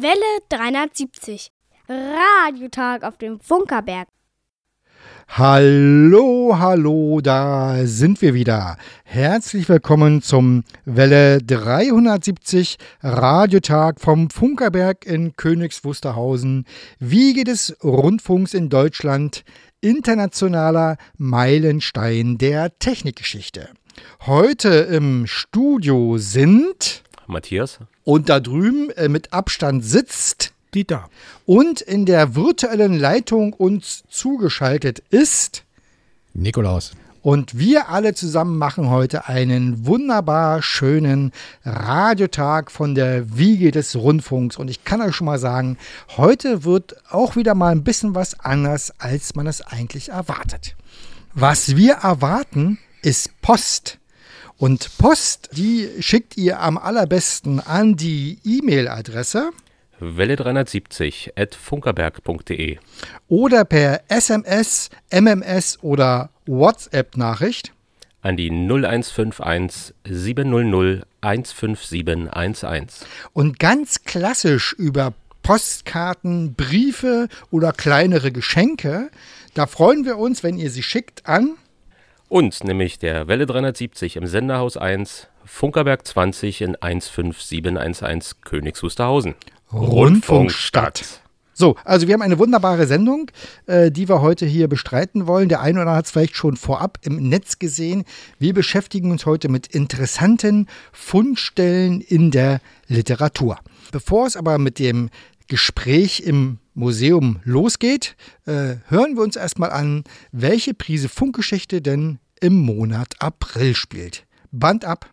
Welle 370. Radiotag auf dem Funkerberg. Hallo, hallo, da sind wir wieder. Herzlich willkommen zum Welle 370 Radiotag vom Funkerberg in Königs Wusterhausen, Wiege des Rundfunks in Deutschland, internationaler Meilenstein der Technikgeschichte. Heute im Studio sind Matthias und da drüben äh, mit Abstand sitzt Dieter. und in der virtuellen Leitung uns zugeschaltet ist. Nikolaus. Und wir alle zusammen machen heute einen wunderbar schönen Radiotag von der Wiege des Rundfunks. Und ich kann euch schon mal sagen, heute wird auch wieder mal ein bisschen was anders, als man es eigentlich erwartet. Was wir erwarten, ist Post. Und Post, die schickt ihr am allerbesten an die E-Mail-Adresse Welle 370 at funkerberg.de oder per SMS, MMS oder WhatsApp-Nachricht. an die 0151 700 15711. Und ganz klassisch über Postkarten, Briefe oder kleinere Geschenke. Da freuen wir uns, wenn ihr sie schickt an Und nämlich der Welle 370 im Senderhaus 1, Funkerberg 20 in 15711 Königs Wusterhausen. Rundfunkstadt. So, also wir haben eine wunderbare Sendung, äh, die wir heute hier bestreiten wollen. Der eine oder andere hat es vielleicht schon vorab im Netz gesehen. Wir beschäftigen uns heute mit interessanten Fundstellen in der Literatur. Bevor es aber mit dem Gespräch im Museum losgeht, äh, hören wir uns erstmal an, welche Prise Funkgeschichte denn im Monat April spielt. Band ab.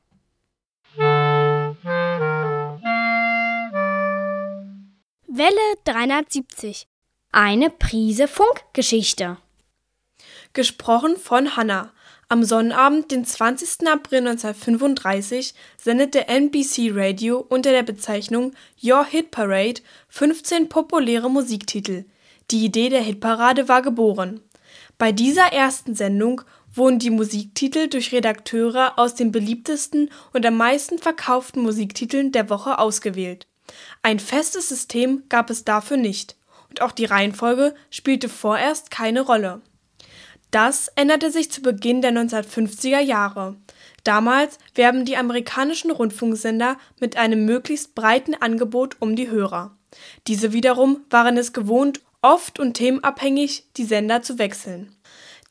Welle 370. Eine Prise Funkgeschichte. Gesprochen von Hannah. Am Sonnabend, den 20. April 1935, sendete NBC Radio unter der Bezeichnung Your Hit Parade 15 populäre Musiktitel. Die Idee der Hitparade war geboren. Bei dieser ersten Sendung wurden die Musiktitel durch Redakteure aus den beliebtesten und am meisten verkauften Musiktiteln der Woche ausgewählt. Ein festes System gab es dafür nicht, und auch die Reihenfolge spielte vorerst keine Rolle. Das änderte sich zu Beginn der 1950er Jahre. Damals werben die amerikanischen Rundfunksender mit einem möglichst breiten Angebot um die Hörer. Diese wiederum waren es gewohnt, oft und themenabhängig die Sender zu wechseln.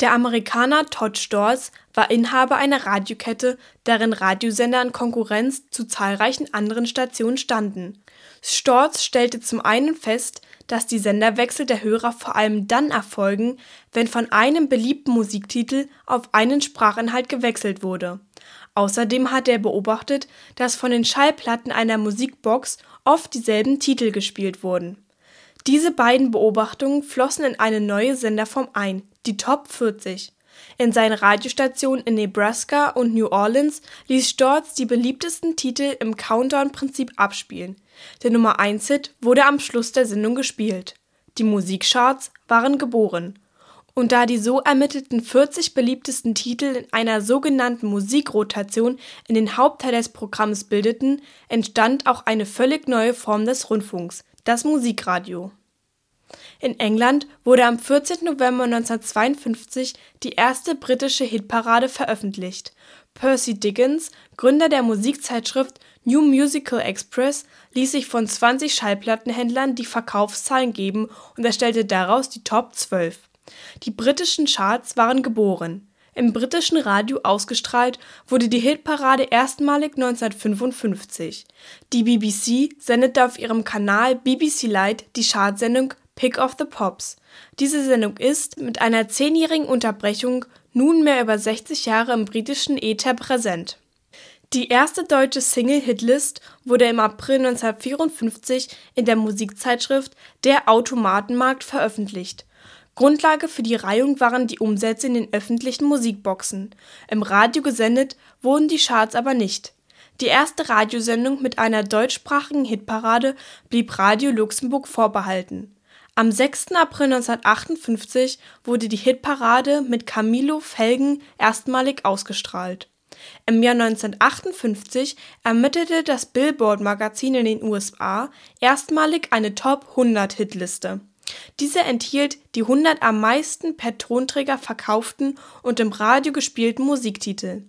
Der Amerikaner Todd Storrs war Inhaber einer Radiokette, deren Radiosender in Konkurrenz zu zahlreichen anderen Stationen standen. Storz stellte zum einen fest, dass die Senderwechsel der Hörer vor allem dann erfolgen, wenn von einem beliebten Musiktitel auf einen Sprachinhalt gewechselt wurde. Außerdem hat er beobachtet, dass von den Schallplatten einer Musikbox oft dieselben Titel gespielt wurden. Diese beiden Beobachtungen flossen in eine neue Senderform ein, die Top 40. In seinen Radiostationen in Nebraska und New Orleans ließ Storz die beliebtesten Titel im Countdown-Prinzip abspielen. Der Nummer 1-Hit wurde am Schluss der Sendung gespielt. Die Musikcharts waren geboren. Und da die so ermittelten 40 beliebtesten Titel in einer sogenannten Musikrotation in den Hauptteil des Programms bildeten, entstand auch eine völlig neue Form des Rundfunks, das Musikradio. In England wurde am 14. November 1952 die erste britische Hitparade veröffentlicht. Percy Dickens, Gründer der Musikzeitschrift New Musical Express, ließ sich von 20 Schallplattenhändlern die Verkaufszahlen geben und erstellte daraus die Top 12. Die britischen Charts waren geboren. Im britischen Radio ausgestrahlt wurde die Hitparade erstmalig 1955. Die BBC sendete auf ihrem Kanal BBC Light die Chartsendung Pick of the Pops. Diese Sendung ist, mit einer zehnjährigen Unterbrechung, nunmehr über 60 Jahre im britischen Äther präsent. Die erste deutsche Single-Hitlist wurde im April 1954 in der Musikzeitschrift Der Automatenmarkt veröffentlicht. Grundlage für die Reihung waren die Umsätze in den öffentlichen Musikboxen. Im Radio gesendet wurden die Charts aber nicht. Die erste Radiosendung mit einer deutschsprachigen Hitparade blieb Radio Luxemburg vorbehalten. Am 6. April 1958 wurde die Hitparade mit Camilo Felgen erstmalig ausgestrahlt. Im Jahr 1958 ermittelte das Billboard-Magazin in den USA erstmalig eine Top-100-Hitliste. Diese enthielt die 100 am meisten per Tonträger verkauften und im Radio gespielten Musiktitel.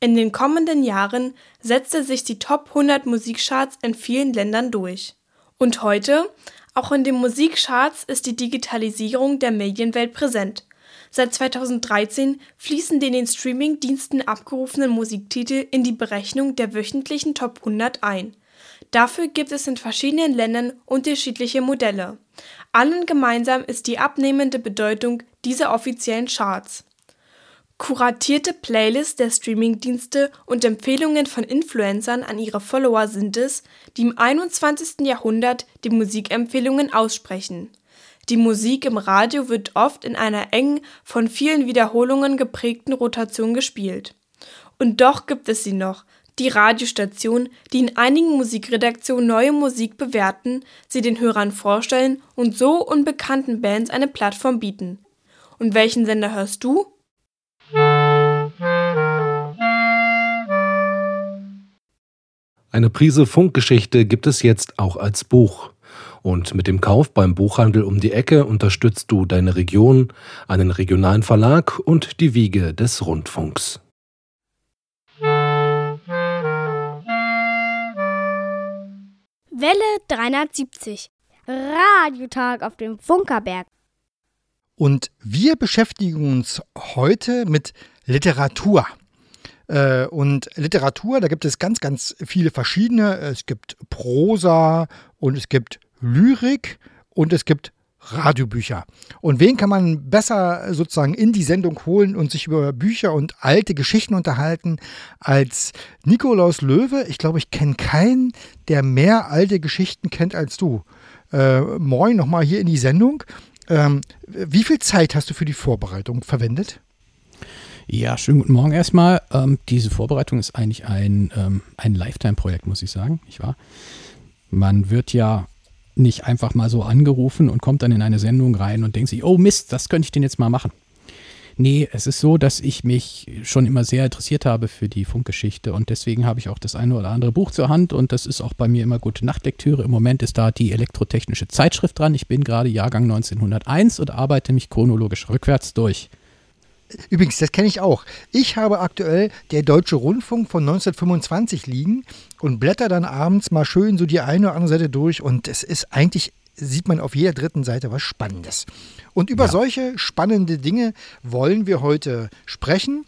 In den kommenden Jahren setzte sich die Top 100 Musikcharts in vielen Ländern durch. Und heute? Auch in den Musikcharts ist die Digitalisierung der Medienwelt präsent. Seit 2013 fließen die in den Streaming-Diensten abgerufenen Musiktitel in die Berechnung der wöchentlichen Top 100 ein. Dafür gibt es in verschiedenen Ländern unterschiedliche Modelle. Allen gemeinsam ist die abnehmende Bedeutung dieser offiziellen Charts. Kuratierte Playlists der Streamingdienste und Empfehlungen von Influencern an ihre Follower sind es, die im 21. Jahrhundert die Musikempfehlungen aussprechen. Die Musik im Radio wird oft in einer engen, von vielen Wiederholungen geprägten Rotation gespielt. Und doch gibt es sie noch, die Radiostationen, die in einigen Musikredaktionen neue Musik bewerten, sie den Hörern vorstellen und so unbekannten Bands eine Plattform bieten. Und welchen Sender hörst du? Eine Prise Funkgeschichte gibt es jetzt auch als Buch. Und mit dem Kauf beim Buchhandel um die Ecke unterstützt du deine Region, einen regionalen Verlag und die Wiege des Rundfunks. Welle 370. Radiotag auf dem Funkerberg. Und wir beschäftigen uns heute mit Literatur. Äh, und Literatur, da gibt es ganz, ganz viele verschiedene. Es gibt Prosa und es gibt Lyrik und es gibt Radiobücher. Und wen kann man besser sozusagen in die Sendung holen und sich über Bücher und alte Geschichten unterhalten als Nikolaus Löwe? Ich glaube, ich kenne keinen, der mehr alte Geschichten kennt als du. Äh, moin nochmal hier in die Sendung. Ähm, wie viel Zeit hast du für die Vorbereitung verwendet? Ja, schönen guten Morgen erstmal. Ähm, diese Vorbereitung ist eigentlich ein, ähm, ein Lifetime-Projekt, muss ich sagen, nicht wahr? Man wird ja nicht einfach mal so angerufen und kommt dann in eine Sendung rein und denkt sich, oh Mist, das könnte ich denn jetzt mal machen. Nee, es ist so, dass ich mich schon immer sehr interessiert habe für die Funkgeschichte und deswegen habe ich auch das eine oder andere Buch zur Hand und das ist auch bei mir immer gute Nachtlektüre. Im Moment ist da die elektrotechnische Zeitschrift dran. Ich bin gerade Jahrgang 1901 und arbeite mich chronologisch rückwärts durch. Übrigens, das kenne ich auch. Ich habe aktuell der Deutsche Rundfunk von 1925 liegen und blätter dann abends mal schön so die eine oder andere Seite durch und es ist eigentlich, sieht man auf jeder dritten Seite was Spannendes. Und über ja. solche spannende Dinge wollen wir heute sprechen.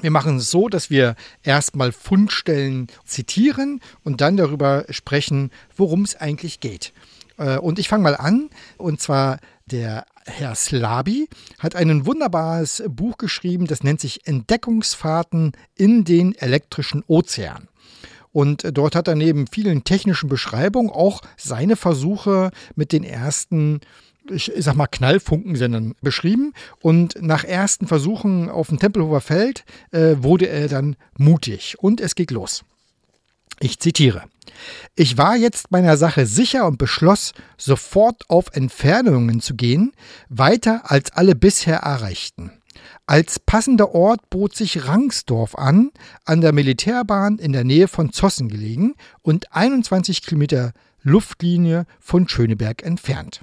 Wir machen es so, dass wir erstmal Fundstellen zitieren und dann darüber sprechen, worum es eigentlich geht. Äh, und ich fange mal an, und zwar der Herr Slabi hat ein wunderbares Buch geschrieben, das nennt sich Entdeckungsfahrten in den elektrischen Ozean. Und dort hat er neben vielen technischen Beschreibungen auch seine Versuche mit den ersten ich sag mal, Knallfunkensendern beschrieben. Und nach ersten Versuchen auf dem Tempelhofer Feld äh, wurde er dann mutig und es geht los. Ich zitiere. Ich war jetzt meiner Sache sicher und beschloss, sofort auf Entfernungen zu gehen, weiter als alle bisher erreichten. Als passender Ort bot sich Rangsdorf an, an der Militärbahn in der Nähe von Zossen gelegen und 21 Kilometer Luftlinie von Schöneberg entfernt.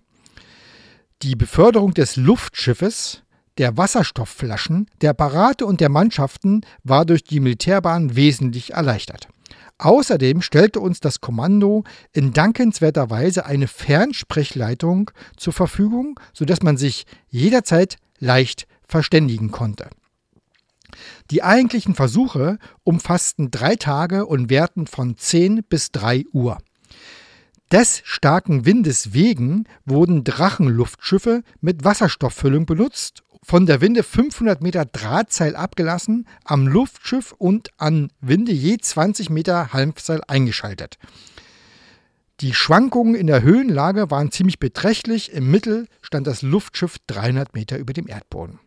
Die Beförderung des Luftschiffes, der Wasserstoffflaschen, der Apparate und der Mannschaften war durch die Militärbahn wesentlich erleichtert. Außerdem stellte uns das Kommando in dankenswerter Weise eine Fernsprechleitung zur Verfügung, sodass man sich jederzeit leicht verständigen konnte. Die eigentlichen Versuche umfassten drei Tage und währten von 10 bis 3 Uhr. Des starken Windes wegen wurden Drachenluftschiffe mit Wasserstofffüllung benutzt von der Winde 500 Meter Drahtseil abgelassen, am Luftschiff und an Winde je 20 Meter Halmseil eingeschaltet. Die Schwankungen in der Höhenlage waren ziemlich beträchtlich. Im Mittel stand das Luftschiff 300 Meter über dem Erdboden.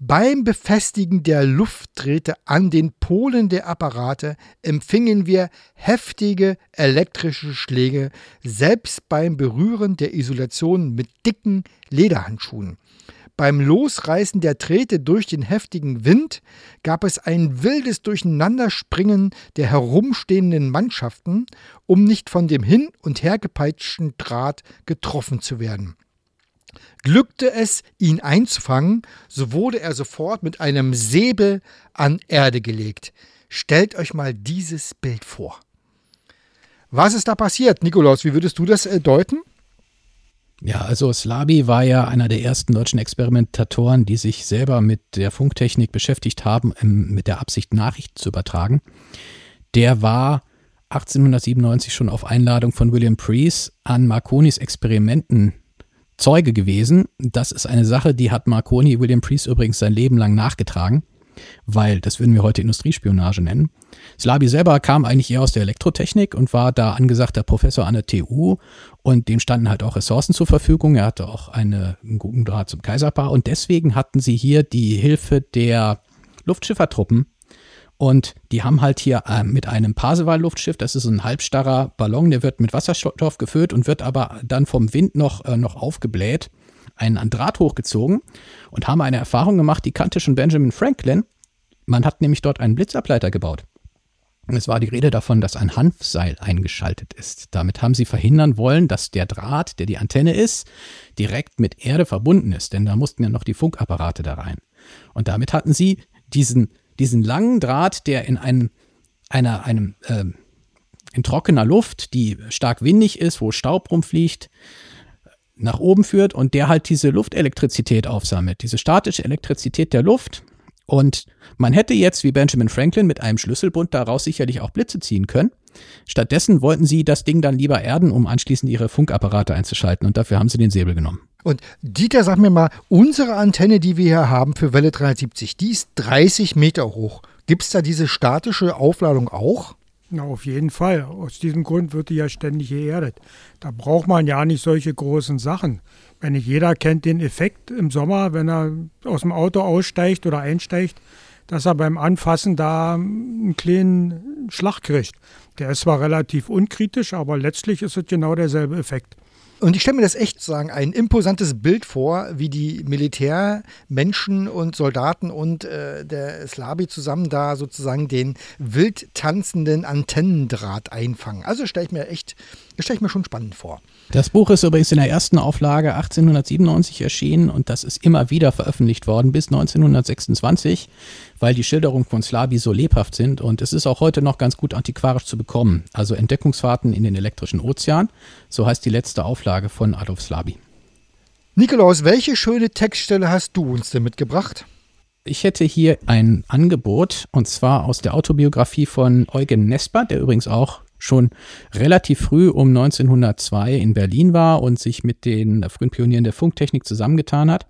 Beim Befestigen der Luftdrähte an den Polen der Apparate empfingen wir heftige elektrische Schläge, selbst beim Berühren der Isolation mit dicken Lederhandschuhen. Beim Losreißen der Trete durch den heftigen Wind gab es ein wildes Durcheinanderspringen der herumstehenden Mannschaften, um nicht von dem hin und hergepeitschten Draht getroffen zu werden. Glückte es, ihn einzufangen, so wurde er sofort mit einem Säbel an Erde gelegt. Stellt euch mal dieses Bild vor. Was ist da passiert, Nikolaus? Wie würdest du das äh, deuten? Ja, also Slabi war ja einer der ersten deutschen Experimentatoren, die sich selber mit der Funktechnik beschäftigt haben, mit der Absicht, Nachrichten zu übertragen. Der war 1897 schon auf Einladung von William Preece an Marconis Experimenten Zeuge gewesen. Das ist eine Sache, die hat Marconi William Preece übrigens sein Leben lang nachgetragen weil das würden wir heute Industriespionage nennen. Slabi selber kam eigentlich eher aus der Elektrotechnik und war da angesagter Professor an der TU und dem standen halt auch Ressourcen zur Verfügung. Er hatte auch eine, einen guten Draht zum Kaiserpaar und deswegen hatten sie hier die Hilfe der Luftschiffertruppen und die haben halt hier äh, mit einem Parseval-Luftschiff, das ist ein halbstarrer Ballon, der wird mit Wasserstoff gefüllt und wird aber dann vom Wind noch, äh, noch aufgebläht einen Draht hochgezogen und haben eine Erfahrung gemacht, die kannte schon Benjamin Franklin. Man hat nämlich dort einen Blitzableiter gebaut. Es war die Rede davon, dass ein Hanfseil eingeschaltet ist. Damit haben sie verhindern wollen, dass der Draht, der die Antenne ist, direkt mit Erde verbunden ist, denn da mussten ja noch die Funkapparate da rein. Und damit hatten sie diesen, diesen langen Draht, der in einem, einer, einem, äh, in trockener Luft, die stark windig ist, wo Staub rumfliegt, nach oben führt und der halt diese Luftelektrizität aufsammelt, diese statische Elektrizität der Luft. Und man hätte jetzt, wie Benjamin Franklin, mit einem Schlüsselbund daraus sicherlich auch Blitze ziehen können. Stattdessen wollten sie das Ding dann lieber erden, um anschließend ihre Funkapparate einzuschalten. Und dafür haben sie den Säbel genommen. Und Dieter, sag mir mal, unsere Antenne, die wir hier haben für Welle 370, die ist 30 Meter hoch. Gibt es da diese statische Aufladung auch? Na, auf jeden Fall. Aus diesem Grund wird die ja ständig geerdet. Da braucht man ja nicht solche großen Sachen. Wenn nicht jeder kennt den Effekt im Sommer, wenn er aus dem Auto aussteigt oder einsteigt, dass er beim Anfassen da einen kleinen Schlag kriegt. Der ist zwar relativ unkritisch, aber letztlich ist es genau derselbe Effekt. Und ich stelle mir das echt sagen, ein imposantes Bild vor, wie die Militärmenschen und Soldaten und äh, der Slabi zusammen da sozusagen den wild tanzenden Antennendraht einfangen. Also stelle ich mir echt, stelle ich mir schon spannend vor. Das Buch ist übrigens in der ersten Auflage 1897 erschienen und das ist immer wieder veröffentlicht worden bis 1926, weil die Schilderungen von Slabi so lebhaft sind und es ist auch heute noch ganz gut antiquarisch zu bekommen. Also Entdeckungsfahrten in den elektrischen Ozean, so heißt die letzte Auflage von Adolf Slabi. Nikolaus, welche schöne Textstelle hast du uns denn mitgebracht? Ich hätte hier ein Angebot und zwar aus der Autobiografie von Eugen Nesper, der übrigens auch schon relativ früh um 1902 in Berlin war und sich mit den frühen Pionieren der Funktechnik zusammengetan hat.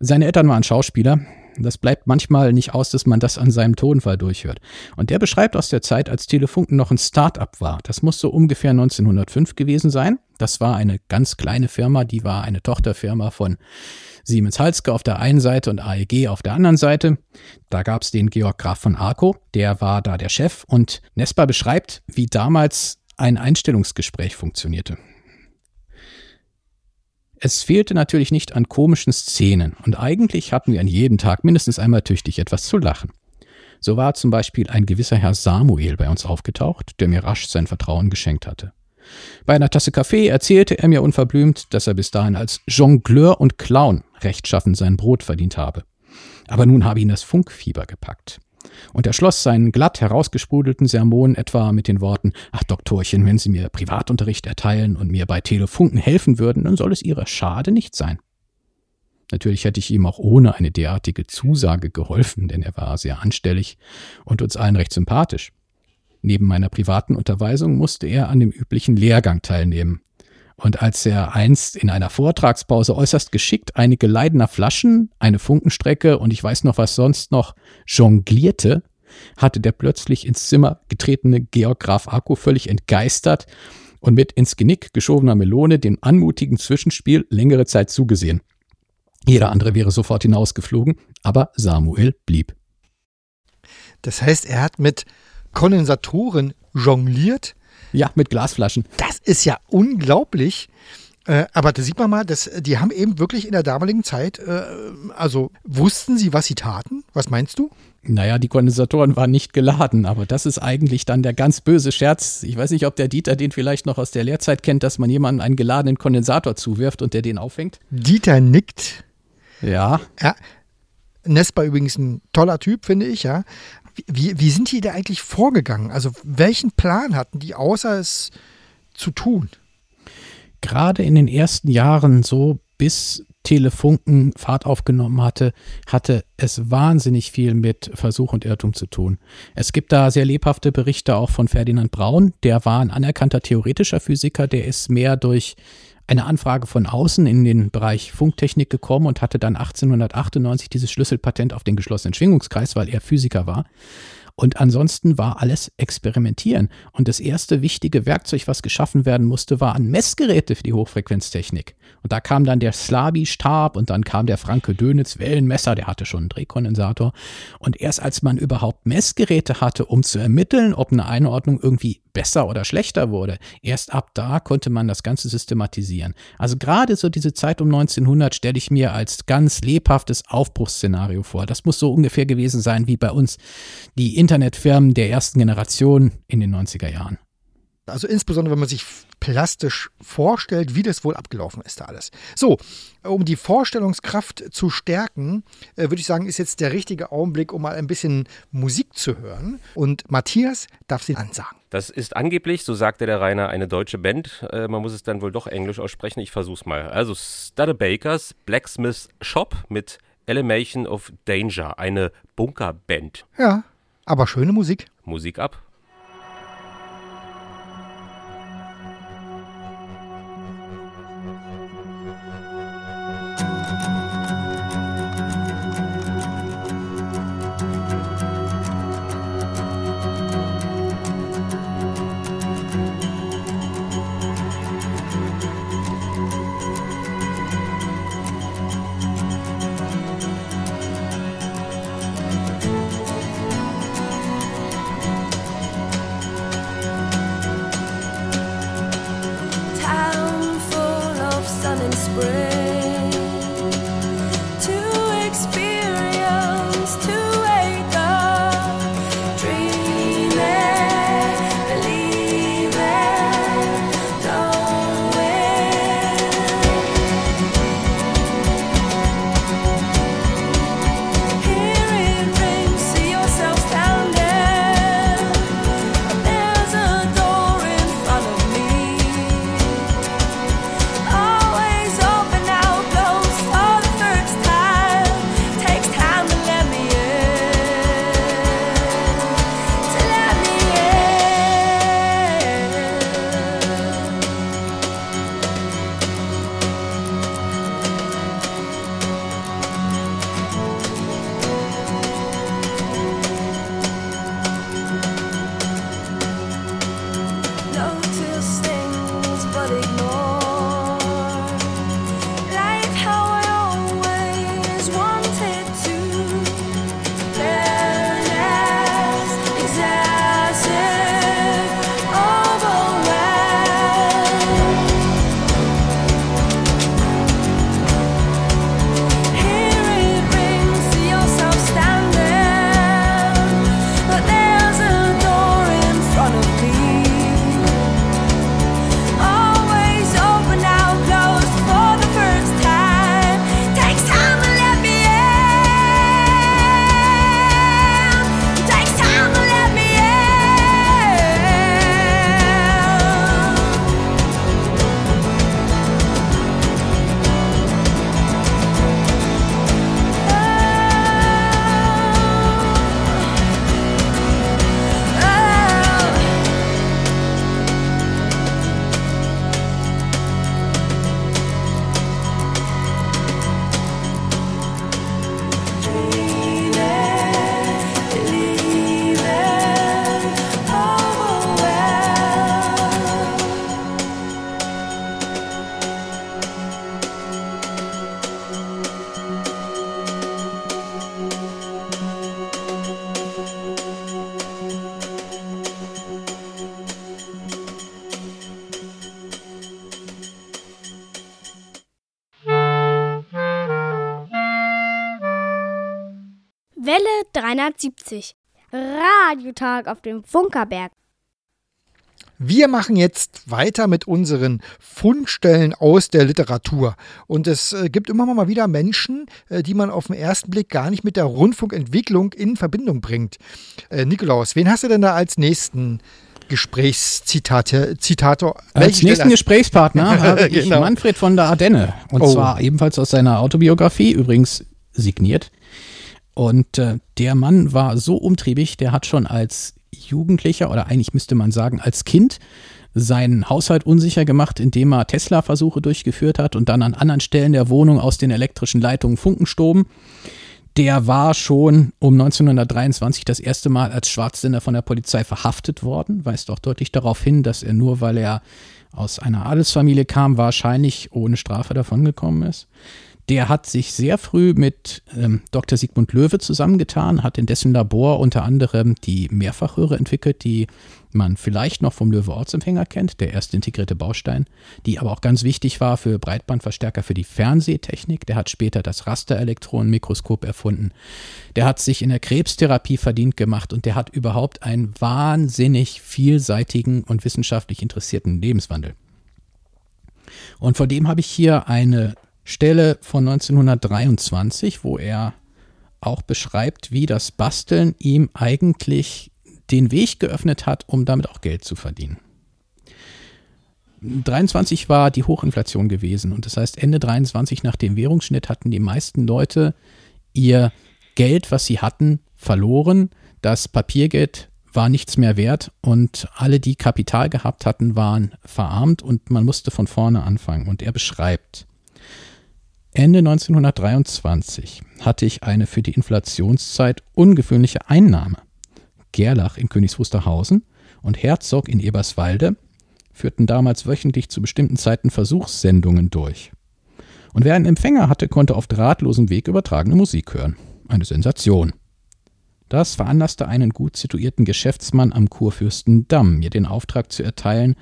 Seine Eltern waren Schauspieler. Das bleibt manchmal nicht aus, dass man das an seinem Tonfall durchhört. Und der beschreibt aus der Zeit, als Telefunken noch ein Start-up war. Das muss so ungefähr 1905 gewesen sein. Das war eine ganz kleine Firma, die war eine Tochterfirma von Siemens Halske auf der einen Seite und AEG auf der anderen Seite. Da gab es den Georg Graf von Arco, der war da der Chef und Nespa beschreibt, wie damals ein Einstellungsgespräch funktionierte. Es fehlte natürlich nicht an komischen Szenen und eigentlich hatten wir an jedem Tag mindestens einmal tüchtig etwas zu lachen. So war zum Beispiel ein gewisser Herr Samuel bei uns aufgetaucht, der mir rasch sein Vertrauen geschenkt hatte. Bei einer Tasse Kaffee erzählte er mir unverblümt, dass er bis dahin als Jongleur und Clown rechtschaffen sein Brot verdient habe. Aber nun habe ihn das Funkfieber gepackt. Und er schloss seinen glatt herausgesprudelten Sermon etwa mit den Worten, ach Doktorchen, wenn Sie mir Privatunterricht erteilen und mir bei Telefunken helfen würden, dann soll es Ihrer Schade nicht sein. Natürlich hätte ich ihm auch ohne eine derartige Zusage geholfen, denn er war sehr anstellig und uns allen recht sympathisch. Neben meiner privaten Unterweisung musste er an dem üblichen Lehrgang teilnehmen. Und als er einst in einer Vortragspause äußerst geschickt einige Leidener Flaschen, eine Funkenstrecke und ich weiß noch was sonst noch jonglierte, hatte der plötzlich ins Zimmer getretene Georg Graf Akku völlig entgeistert und mit ins Genick geschobener Melone dem anmutigen Zwischenspiel längere Zeit zugesehen. Jeder andere wäre sofort hinausgeflogen, aber Samuel blieb. Das heißt, er hat mit Kondensatoren jongliert. Ja, mit Glasflaschen. Das ist ja unglaublich. Äh, aber da sieht man mal, dass die haben eben wirklich in der damaligen Zeit, äh, also wussten sie, was sie taten? Was meinst du? Naja, die Kondensatoren waren nicht geladen, aber das ist eigentlich dann der ganz böse Scherz. Ich weiß nicht, ob der Dieter den vielleicht noch aus der Lehrzeit kennt, dass man jemandem einen geladenen Kondensator zuwirft und der den auffängt. Dieter nickt. Ja. Ja. Nespa übrigens ein toller Typ, finde ich, ja. Wie, wie sind die da eigentlich vorgegangen? Also welchen Plan hatten die, außer es zu tun? Gerade in den ersten Jahren, so bis Telefunken Fahrt aufgenommen hatte, hatte es wahnsinnig viel mit Versuch und Irrtum zu tun. Es gibt da sehr lebhafte Berichte auch von Ferdinand Braun, der war ein anerkannter theoretischer Physiker, der ist mehr durch eine Anfrage von außen in den Bereich Funktechnik gekommen und hatte dann 1898 dieses Schlüsselpatent auf den geschlossenen Schwingungskreis, weil er Physiker war. Und ansonsten war alles Experimentieren. Und das erste wichtige Werkzeug, was geschaffen werden musste, waren Messgeräte für die Hochfrequenztechnik. Und da kam dann der Slabi-Stab und dann kam der Franke Dönitz Wellenmesser, der hatte schon einen Drehkondensator. Und erst als man überhaupt Messgeräte hatte, um zu ermitteln, ob eine Einordnung irgendwie besser oder schlechter wurde, erst ab da konnte man das Ganze systematisieren. Also gerade so diese Zeit um 1900 stelle ich mir als ganz lebhaftes Aufbruchsszenario vor. Das muss so ungefähr gewesen sein wie bei uns die Internetfirmen der ersten Generation in den 90er Jahren. Also insbesondere, wenn man sich plastisch vorstellt, wie das wohl abgelaufen ist da alles. So, um die Vorstellungskraft zu stärken, äh, würde ich sagen, ist jetzt der richtige Augenblick, um mal ein bisschen Musik zu hören. Und Matthias darf sie ansagen. Das ist angeblich, so sagte der Rainer, eine deutsche Band. Äh, man muss es dann wohl doch englisch aussprechen. Ich versuch's mal. Also Studebakers Blacksmith Shop mit Elevation of Danger, eine Bunkerband. Ja, aber schöne Musik. Musik ab. Radiotag auf dem Funkerberg. Wir machen jetzt weiter mit unseren Fundstellen aus der Literatur. Und es äh, gibt immer mal wieder Menschen, äh, die man auf den ersten Blick gar nicht mit der Rundfunkentwicklung in Verbindung bringt. Äh, Nikolaus, wen hast du denn da als nächsten Gesprächszitate, Zitator? Als nächsten Gesprächspartner habe ich genau. Manfred von der Ardenne. Und oh. zwar ebenfalls aus seiner Autobiografie, übrigens signiert. Und äh, der Mann war so umtriebig, der hat schon als Jugendlicher oder eigentlich müsste man sagen als Kind seinen Haushalt unsicher gemacht, indem er Tesla-Versuche durchgeführt hat und dann an anderen Stellen der Wohnung aus den elektrischen Leitungen Funken stoben. Der war schon um 1923 das erste Mal als Schwarzsender von der Polizei verhaftet worden, weist auch deutlich darauf hin, dass er nur weil er aus einer Adelsfamilie kam, wahrscheinlich ohne Strafe davongekommen ist. Der hat sich sehr früh mit ähm, Dr. Sigmund Löwe zusammengetan, hat in dessen Labor unter anderem die Mehrfachröhre entwickelt, die man vielleicht noch vom Löwe-Ortsempfänger kennt, der erste integrierte Baustein, die aber auch ganz wichtig war für Breitbandverstärker für die Fernsehtechnik. Der hat später das Rasterelektronenmikroskop erfunden. Der hat sich in der Krebstherapie verdient gemacht und der hat überhaupt einen wahnsinnig vielseitigen und wissenschaftlich interessierten Lebenswandel. Und vor dem habe ich hier eine Stelle von 1923, wo er auch beschreibt, wie das Basteln ihm eigentlich den Weg geöffnet hat, um damit auch Geld zu verdienen. 23 war die Hochinflation gewesen und das heißt Ende 23 nach dem Währungsschnitt hatten die meisten Leute ihr Geld, was sie hatten, verloren. Das Papiergeld war nichts mehr wert und alle, die Kapital gehabt hatten, waren verarmt und man musste von vorne anfangen. Und er beschreibt, Ende 1923 hatte ich eine für die Inflationszeit ungewöhnliche Einnahme. Gerlach in Königs Wusterhausen und Herzog in Eberswalde führten damals wöchentlich zu bestimmten Zeiten Versuchssendungen durch. Und wer einen Empfänger hatte, konnte auf drahtlosem Weg übertragene Musik hören. Eine Sensation. Das veranlasste einen gut situierten Geschäftsmann am Kurfürstendamm, mir den Auftrag zu erteilen,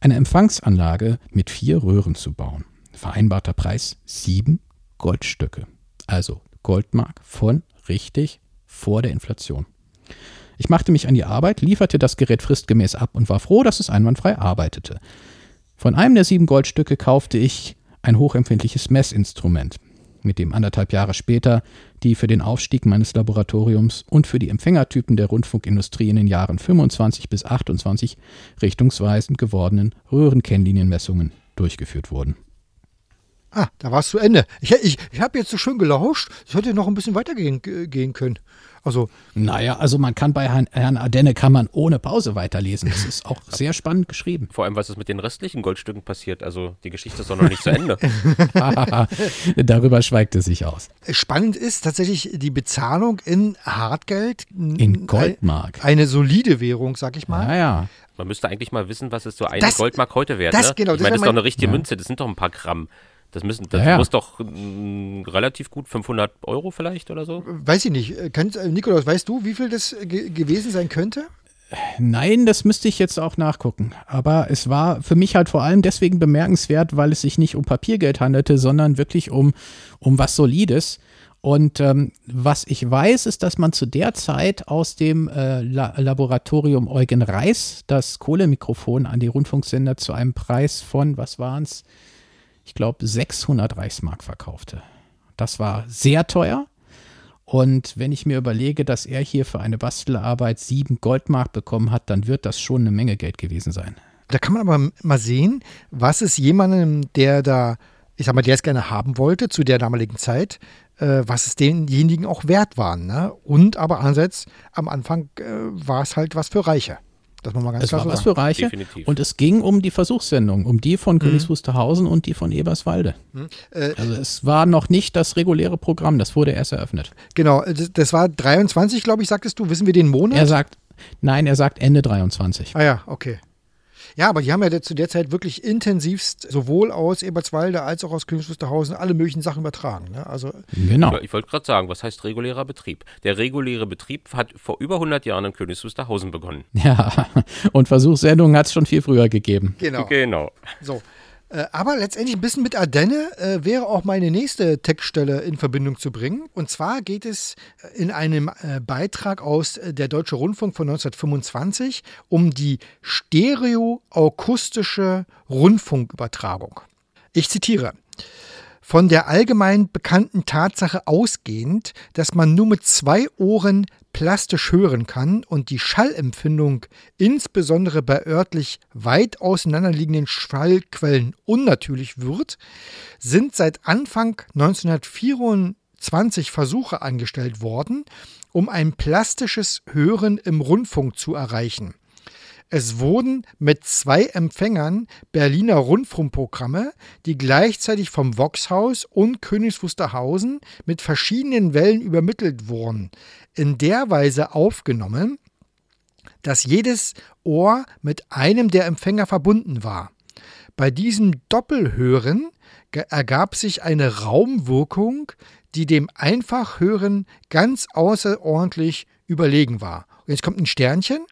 eine Empfangsanlage mit vier Röhren zu bauen vereinbarter Preis sieben Goldstücke. Also Goldmark von richtig vor der Inflation. Ich machte mich an die Arbeit, lieferte das Gerät fristgemäß ab und war froh, dass es einwandfrei arbeitete. Von einem der sieben Goldstücke kaufte ich ein hochempfindliches Messinstrument, mit dem anderthalb Jahre später die für den Aufstieg meines Laboratoriums und für die Empfängertypen der Rundfunkindustrie in den Jahren 25 bis 28 richtungsweisend gewordenen Röhrenkennlinienmessungen durchgeführt wurden. Ah, da war es zu Ende. Ich, ich, ich habe jetzt so schön gelauscht, es hätte noch ein bisschen weitergehen gehen können. Also, naja, also man kann bei Herrn, Herrn Ardenne kann man ohne Pause weiterlesen. Das ist auch sehr spannend geschrieben. Vor allem, was ist mit den restlichen Goldstücken passiert. Also die Geschichte ist doch noch nicht zu Ende. Darüber schweigt es sich aus. Spannend ist tatsächlich die Bezahlung in Hartgeld. In Goldmark. Eine solide Währung, sag ich mal. Ja, ja. Man müsste eigentlich mal wissen, was ist so eine das, Goldmark heute wert. Das, ne? genau, ich meine, das ist doch eine richtige ja. Münze, das sind doch ein paar Gramm. Das, müssen, das ja, muss doch mh, mm, relativ gut 500 Euro vielleicht oder so. Weiß ich nicht. Kannst, äh, Nikolaus, weißt du, wie viel das ge gewesen sein könnte? Nein, das müsste ich jetzt auch nachgucken. Aber es war für mich halt vor allem deswegen bemerkenswert, weil es sich nicht um Papiergeld handelte, sondern wirklich um, um was Solides. Und ähm, was ich weiß, ist, dass man zu der Zeit aus dem äh, La Laboratorium Eugen Reis das Kohlemikrofon an die Rundfunksender zu einem Preis von, was waren es, ich glaube, 600 Reichsmark verkaufte. Das war sehr teuer. Und wenn ich mir überlege, dass er hier für eine Bastelarbeit sieben Goldmark bekommen hat, dann wird das schon eine Menge Geld gewesen sein. Da kann man aber mal sehen, was es jemandem, der da, ich sag mal, der es gerne haben wollte, zu der damaligen Zeit, äh, was es denjenigen auch wert war. Ne? Und aber andererseits, am Anfang äh, war es halt was für Reiche. Das muss man ganz es klar war so was für Reiche. Definitiv. Und es ging um die Versuchssendung, um die von mhm. Königs Wusterhausen und die von Eberswalde. Mhm. Äh, also es war noch nicht das reguläre Programm, das wurde erst eröffnet. Genau, das, das war 23, glaube ich, sagtest du. Wissen wir den Monat? Er sagt, nein, er sagt Ende 23. Ah ja, okay. Ja, aber die haben ja zu der Zeit wirklich intensivst sowohl aus Eberswalde als auch aus Königs Wusterhausen alle möglichen Sachen übertragen. Ne? Also genau. Ich wollte gerade sagen, was heißt regulärer Betrieb? Der reguläre Betrieb hat vor über 100 Jahren in Königs Wusterhausen begonnen. Ja, und Versuchssendungen hat es schon viel früher gegeben. Genau. Genau. So. Äh, aber letztendlich ein bisschen mit Ardenne äh, wäre auch meine nächste Textstelle in Verbindung zu bringen. Und zwar geht es äh, in einem äh, Beitrag aus äh, der Deutsche Rundfunk von 1925 um die stereoakustische Rundfunkübertragung. Ich zitiere. Von der allgemein bekannten Tatsache ausgehend, dass man nur mit zwei Ohren plastisch hören kann und die Schallempfindung insbesondere bei örtlich weit auseinanderliegenden Schallquellen unnatürlich wird, sind seit Anfang 1924 Versuche angestellt worden, um ein plastisches Hören im Rundfunk zu erreichen. Es wurden mit zwei Empfängern Berliner Rundfunkprogramme, die gleichzeitig vom Voxhaus und Königs Wusterhausen mit verschiedenen Wellen übermittelt wurden, in der Weise aufgenommen, dass jedes Ohr mit einem der Empfänger verbunden war. Bei diesem Doppelhören ergab sich eine Raumwirkung, die dem Einfachhören ganz außerordentlich überlegen war. Und jetzt kommt ein Sternchen.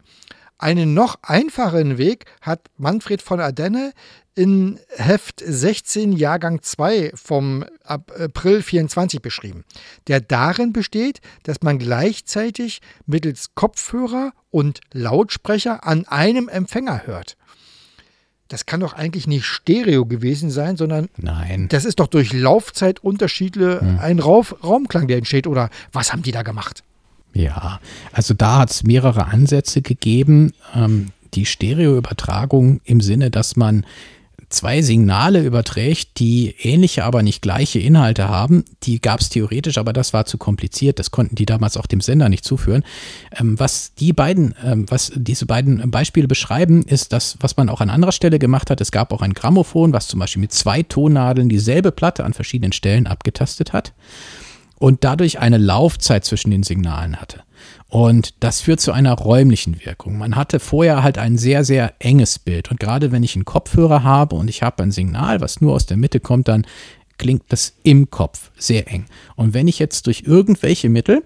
Einen noch einfacheren Weg hat Manfred von Ardenne in Heft 16 Jahrgang 2 vom April 24 beschrieben, der darin besteht, dass man gleichzeitig mittels Kopfhörer und Lautsprecher an einem Empfänger hört. Das kann doch eigentlich nicht Stereo gewesen sein, sondern Nein. das ist doch durch Laufzeitunterschiede hm. ein Rauf Raumklang, der entsteht. Oder was haben die da gemacht? Ja, also da hat es mehrere Ansätze gegeben. Ähm, die Stereoübertragung im Sinne, dass man zwei Signale überträgt, die ähnliche, aber nicht gleiche Inhalte haben. Die gab es theoretisch, aber das war zu kompliziert. Das konnten die damals auch dem Sender nicht zuführen. Ähm, was die beiden, ähm, was diese beiden Beispiele beschreiben, ist das, was man auch an anderer Stelle gemacht hat. Es gab auch ein Grammophon, was zum Beispiel mit zwei Tonnadeln dieselbe Platte an verschiedenen Stellen abgetastet hat und dadurch eine Laufzeit zwischen den Signalen hatte. Und das führt zu einer räumlichen Wirkung. Man hatte vorher halt ein sehr, sehr enges Bild. Und gerade wenn ich einen Kopfhörer habe und ich habe ein Signal, was nur aus der Mitte kommt, dann klingt das im Kopf sehr eng. Und wenn ich jetzt durch irgendwelche Mittel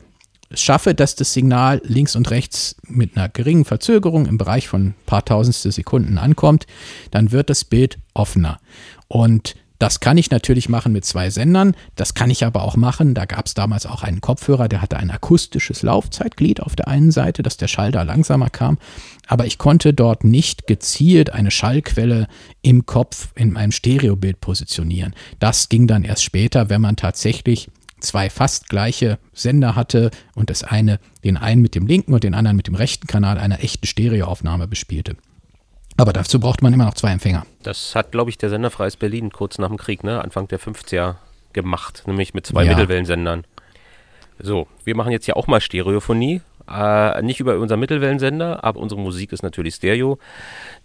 schaffe, dass das Signal links und rechts mit einer geringen Verzögerung im Bereich von ein paar tausendstel Sekunden ankommt, dann wird das Bild offener. Und das kann ich natürlich machen mit zwei Sendern. Das kann ich aber auch machen. Da gab es damals auch einen Kopfhörer, der hatte ein akustisches Laufzeitglied auf der einen Seite, dass der Schall da langsamer kam. Aber ich konnte dort nicht gezielt eine Schallquelle im Kopf in meinem Stereobild positionieren. Das ging dann erst später, wenn man tatsächlich zwei fast gleiche Sender hatte und das eine den einen mit dem linken und den anderen mit dem rechten Kanal einer echten Stereoaufnahme bespielte. Aber dazu braucht man immer noch zwei Empfänger. Das hat, glaube ich, der Sender Freies Berlin kurz nach dem Krieg, ne, Anfang der 50er gemacht, nämlich mit zwei Ja. Mittelwellensendern. So, wir machen jetzt ja auch mal Stereophonie. Äh, nicht über unseren Mittelwellensender, aber unsere Musik ist natürlich Stereo.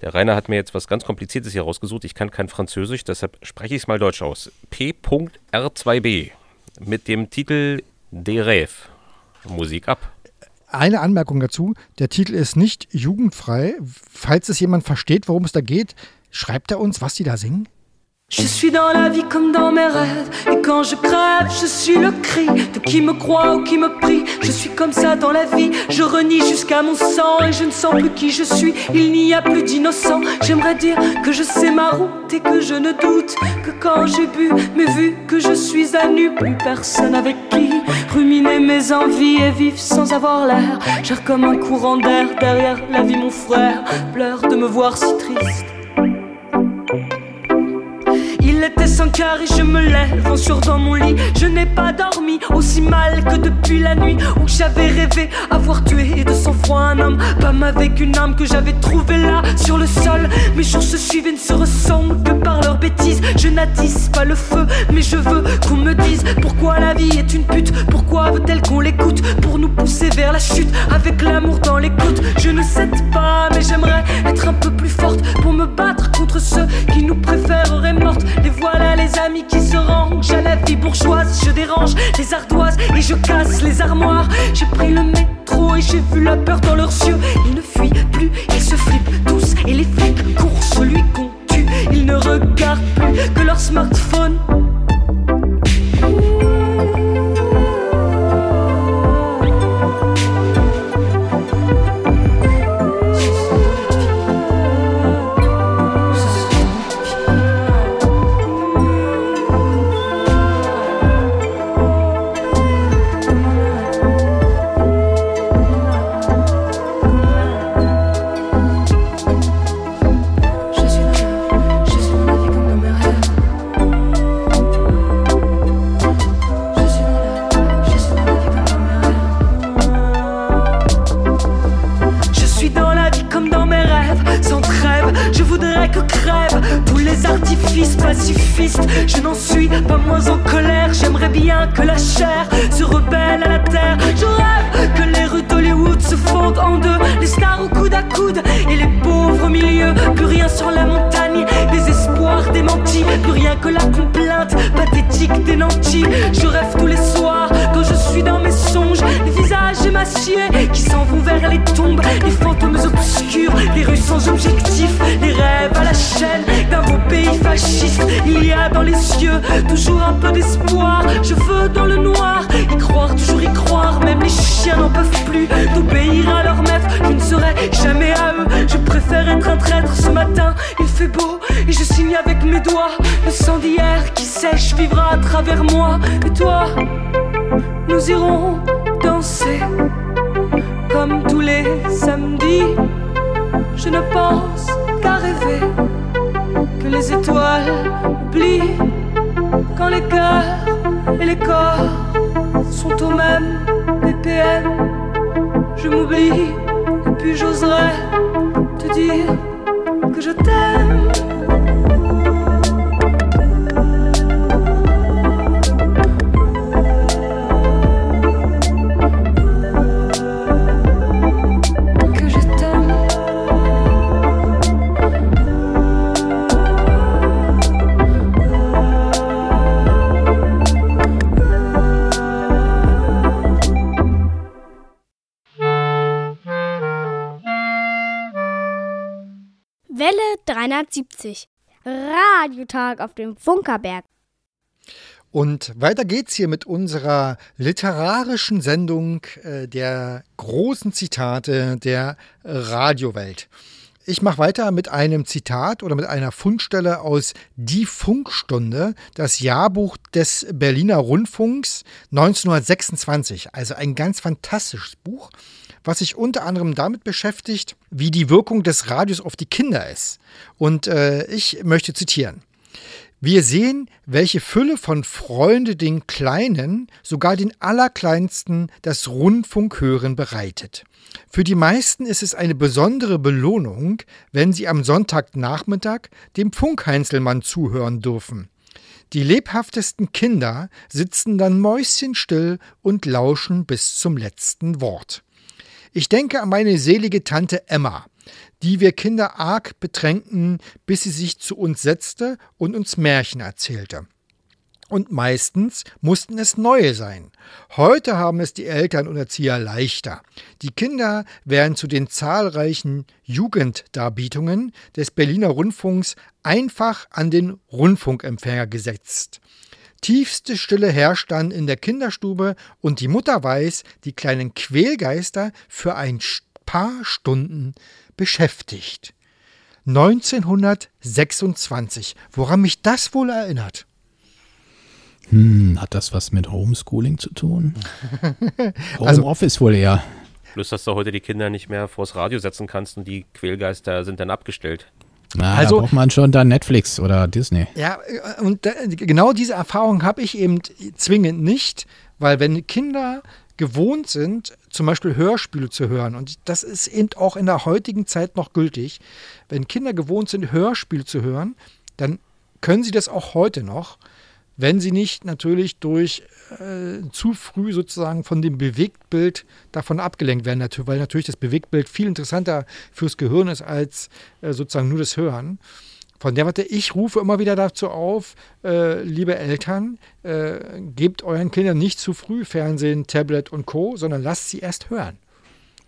Der Rainer hat mir jetzt was ganz Kompliziertes hier rausgesucht. Ich kann kein Französisch, deshalb spreche ich es mal deutsch aus. P.R2B mit dem Titel Des Rêves. Musik ab. Eine Anmerkung dazu: Der Titel ist nicht jugendfrei. Falls es jemand versteht, worum es da geht, schreibt er uns, was die da singen. Je suis dans la vie comme dans mes rêves. Et quand je crève, je suis le cri De qui me croit ou qui me prie. Je suis comme ça dans la vie. Je renie jusqu'à mon sang Et je ne sens plus qui je suis. Il n'y a plus d'innocent. J'aimerais dire que je sais ma route Et que je ne doute que quand j'ai bu. Mais vu que je suis à nu Plus personne avec qui Ruminer mes envies et vivre sans avoir l'air. J'erre comme un courant d'air Derrière la vie mon frère. Pleure de me voir si triste il était 5 heures et je me lève sur dans mon lit. Je n'ai pas dormi aussi mal que depuis la nuit où j'avais rêvé avoir tué de sang-froid un homme. Pas avec une âme que j'avais trouvée là sur le sol. Mes jours se suivent et ne se ressemblent que par leurs bêtises. Je n'attise pas le feu, mais je veux qu'on me dise pourquoi la vie est une pute. Pourquoi veut-elle qu'on l'écoute pour nous pousser vers la chute avec l'amour dans l'écoute. Je ne sais pas, mais j'aimerais être un peu plus forte pour me battre contre ceux qui nous préféreraient mortes. Voilà les amis qui se rangent à la vie bourgeoise. Je dérange les ardoises et je casse les armoires. J'ai pris le métro et j'ai vu la peur dans leurs yeux. Ils ne fuient plus, ils se flippent tous et les flics courent celui qu'on tue. Ils ne regardent plus que leur smartphone. Et les pauvres au milieu. Plus rien sur la montagne, démentis. Plus rien que la complainte pathétique des nantis. Je rêve tous les soirs quand je suis dans mes songes. Les visages émaciés qui s'en vont vers les tombes. Les fantômes obscurs, les rues sans objectif. Les rêves à la chaîne d'un beau pays fasciste. Il y a dans les yeux toujours un peu d'espoir. Je veux dans le noir y croire, toujours y croire. Même les chiens n'en peuvent plus d'obéir à leur maître. Je ne serai jamais à eux. Je préfère être un traître ce matin. Et je signe avec mes doigts. Le sang d'hier qui sèche vivra à travers moi. Et toi, nous irons danser comme tous les samedis. Je ne pense qu'à rêver que les étoiles oublient quand les cœurs et les corps sont au même BPM. Je m'oublie et puis j'oserais te dire 370. Radiotag auf dem Funkerberg. Und weiter geht's hier mit unserer literarischen Sendung äh, der großen Zitate der Radiowelt. Ich mache weiter mit einem Zitat oder mit einer Fundstelle aus Die Funkstunde, das Jahrbuch des Berliner Rundfunks 1926. Also ein ganz fantastisches Buch, was sich unter anderem damit beschäftigt, wie die Wirkung des Radios auf die Kinder ist. Und äh, ich möchte zitieren. Wir sehen, welche Fülle von Freude den Kleinen, sogar den Allerkleinsten, das Rundfunkhören bereitet. Für die meisten ist es eine besondere Belohnung, wenn sie am Sonntagnachmittag dem Funkheinzelmann zuhören dürfen. Die lebhaftesten Kinder sitzen dann mäuschenstill und lauschen bis zum letzten Wort. Ich denke an meine selige Tante Emma, die wir Kinder arg bedrängten, bis sie sich zu uns setzte und uns Märchen erzählte. Und meistens mussten es neue sein. Heute haben es die Eltern und Erzieher leichter. Die Kinder werden zu den zahlreichen Jugenddarbietungen des Berliner Rundfunks einfach an den Rundfunkempfänger gesetzt. Tiefste Stille herrscht dann in der Kinderstube und die Mutter weiß, die kleinen Quälgeister für ein paar Stunden beschäftigt. 1926. Woran mich das wohl erinnert? Hm, hat das was mit Homeschooling zu tun? Also- Homeoffice wohl eher. Bloß, dass du heute die Kinder nicht mehr vors Radio setzen kannst und die Quälgeister sind dann abgestellt. Na, Also- da braucht man schon dann Netflix oder Disney. Ja, äh, und da, genau diese Erfahrung habe ich eben zwingend nicht, weil wenn Kinder gewohnt sind, zum Beispiel Hörspiele zu hören, und das ist eben auch in der heutigen Zeit noch gültig, wenn Kinder gewohnt sind, Hörspiele zu hören, dann können sie das auch heute noch, wenn sie nicht natürlich durch äh, zu früh sozusagen von dem Bewegtbild davon abgelenkt werden, weil natürlich das Bewegtbild viel interessanter fürs Gehirn ist als äh, sozusagen nur das Hören. Von der Warte, ich rufe immer wieder dazu auf, äh, liebe Eltern, äh, gebt euren Kindern nicht zu früh Fernsehen, Tablet und Co., sondern lasst sie erst hören.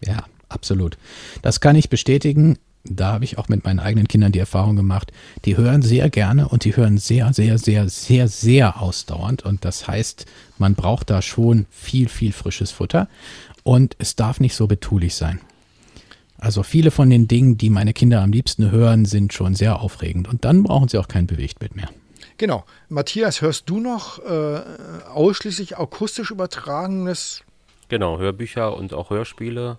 Ja, absolut. Das kann ich bestätigen. Da habe ich auch mit meinen eigenen Kindern die Erfahrung gemacht. Die hören sehr gerne und die hören sehr, sehr, sehr, sehr, sehr ausdauernd. Und das heißt, man braucht da schon viel, viel frisches Futter. Und es darf nicht so betulich sein. Also viele von den Dingen, die meine Kinder am liebsten hören, sind schon sehr aufregend. Und dann brauchen sie auch kein Bewegtbild mehr. Genau. Matthias, hörst du noch äh, ausschließlich akustisch übertragenes? Genau, Hörbücher und auch Hörspiele,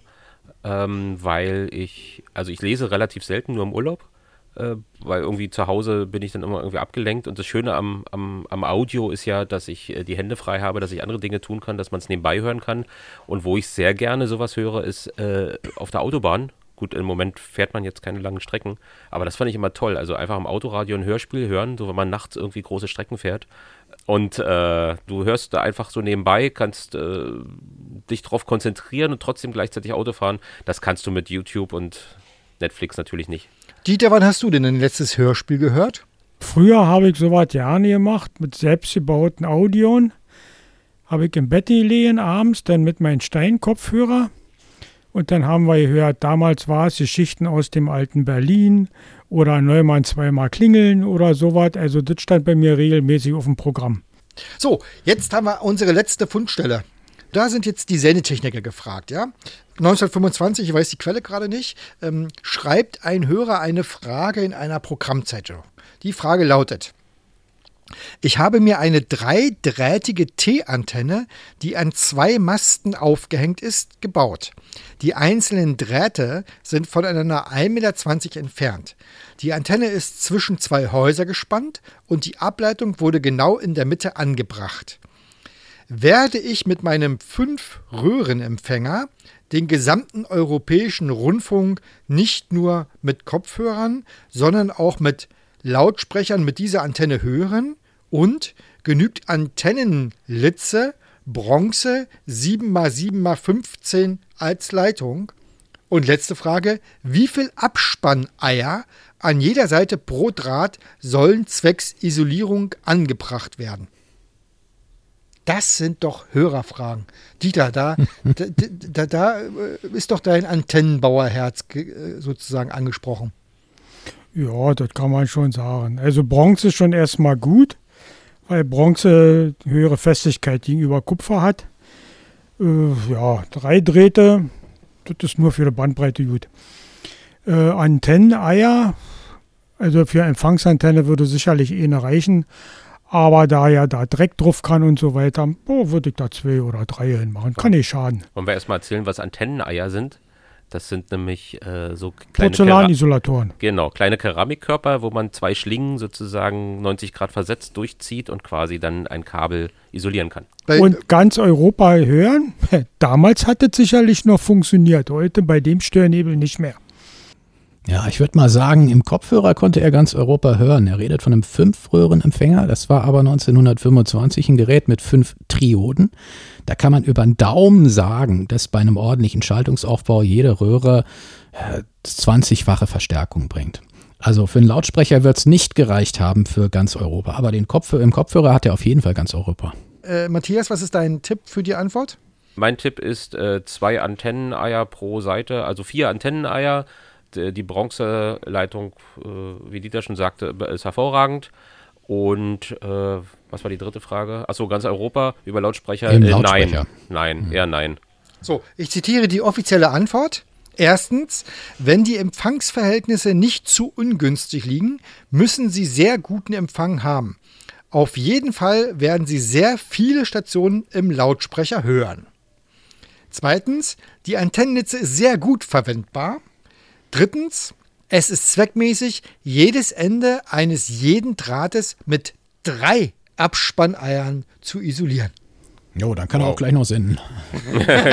ähm, weil ich, also ich lese relativ selten, nur im Urlaub, äh, weil irgendwie zu Hause bin ich dann immer irgendwie abgelenkt und das Schöne am, am, am Audio ist ja, dass ich äh, die Hände frei habe, dass ich andere Dinge tun kann, dass man es nebenbei hören kann und wo ich sehr gerne sowas höre, ist äh, auf der Autobahn Gut, im Moment fährt man jetzt keine langen Strecken, aber das fand ich immer toll. Also einfach im Autoradio ein Hörspiel hören, so wenn man nachts irgendwie große Strecken fährt. Und äh, du hörst da einfach so nebenbei, kannst äh, dich drauf konzentrieren und trotzdem gleichzeitig Auto fahren. Das kannst du mit YouTube und Netflix natürlich nicht. Dieter, wann hast du denn ein letztes Hörspiel gehört? Früher habe ich sowas gerne gemacht mit selbstgebauten Audioen. Habe ich im Bett gelegen abends, dann mit meinen Steinkopfhörer. Und dann haben wir gehört, damals war es Geschichten aus dem alten Berlin oder Neumann zweimal klingeln oder sowas. Also das stand bei mir regelmäßig auf dem Programm. So, jetzt haben wir unsere letzte Fundstelle. Da sind jetzt die Sendetechniker gefragt, ja. 1925, ich weiß die Quelle gerade nicht, ähm, schreibt ein Hörer eine Frage in einer Programmzeitung. Die Frage lautet: Ich habe mir eine dreidrähtige T-Antenne, die an zwei Masten aufgehängt ist, gebaut. Die einzelnen Drähte sind voneinander 1,20 Meter entfernt. Die Antenne ist zwischen zwei Häuser gespannt und die Ableitung wurde genau in der Mitte angebracht. Werde ich mit meinem 5-Röhrenempfänger den gesamten europäischen Rundfunk nicht nur mit Kopfhörern, sondern auch mit Lautsprechern mit dieser Antenne hören und genügt Antennenlitze Bronze 7x7x15 als Leitung? Und letzte Frage, wie viel Abspanneier an jeder Seite pro Draht sollen zwecks Isolierung angebracht werden? Das sind doch Hörerfragen. Dieter, da, da, da, da ist doch dein Antennenbauerherz sozusagen angesprochen. Ja, das kann man schon sagen. Also Bronze ist schon erstmal gut, weil Bronze höhere Festigkeit gegenüber Kupfer hat. Äh, ja, drei Drähte, das ist nur für die Bandbreite gut. Äh, Antenneneier, also für Empfangsantenne würde sicherlich eine reichen. Aber da ja da Dreck drauf kann und so weiter, oh, würde ich da zwei oder drei hinmachen. Kann nicht schaden. Wollen wir erstmal erzählen, was Antenneneier sind? Das sind nämlich äh, so kleine Porzellanisolatoren. Genau, kleine Keramikkörper, wo man zwei Schlingen sozusagen 90 Grad versetzt durchzieht und quasi dann ein Kabel isolieren kann. Und ganz Europa hören? Damals hat es sicherlich noch funktioniert, heute bei dem Störnebel nicht mehr. Ja, ich würde mal sagen, im Kopfhörer konnte er ganz Europa hören. Er redet von einem Fünf-Röhren-Empfänger. Das war aber 1925 ein Gerät mit fünf Trioden. Da kann man über den Daumen sagen, dass bei einem ordentlichen Schaltungsaufbau jede Röhre äh, 20-fache Verstärkung bringt. Also für einen Lautsprecher wird es nicht gereicht haben für ganz Europa. Aber den Kopf, im Kopfhörer hat er auf jeden Fall ganz Europa. Äh, Matthias, was ist dein Tipp für die Antwort? Mein Tipp ist äh, zwei Antenneneier pro Seite, also vier Antenneneier die Bronzeleitung, äh, wie Dieter schon sagte, ist hervorragend. Und äh, was war die dritte Frage? Achso, ganz Europa über Lautsprecher? Äh, Lautsprecher. Nein, nein, mhm. eher nein. So, ich zitiere die offizielle Antwort. Erstens, wenn die Empfangsverhältnisse nicht zu ungünstig liegen, müssen Sie sehr guten Empfang haben. Auf jeden Fall werden Sie sehr viele Stationen im Lautsprecher hören. Zweitens, die Antennennetze ist sehr gut verwendbar. Drittens, es ist zweckmäßig, jedes Ende eines jeden Drahtes mit drei Abspanneiern zu isolieren. Jo, dann kann wow. er auch gleich noch senden.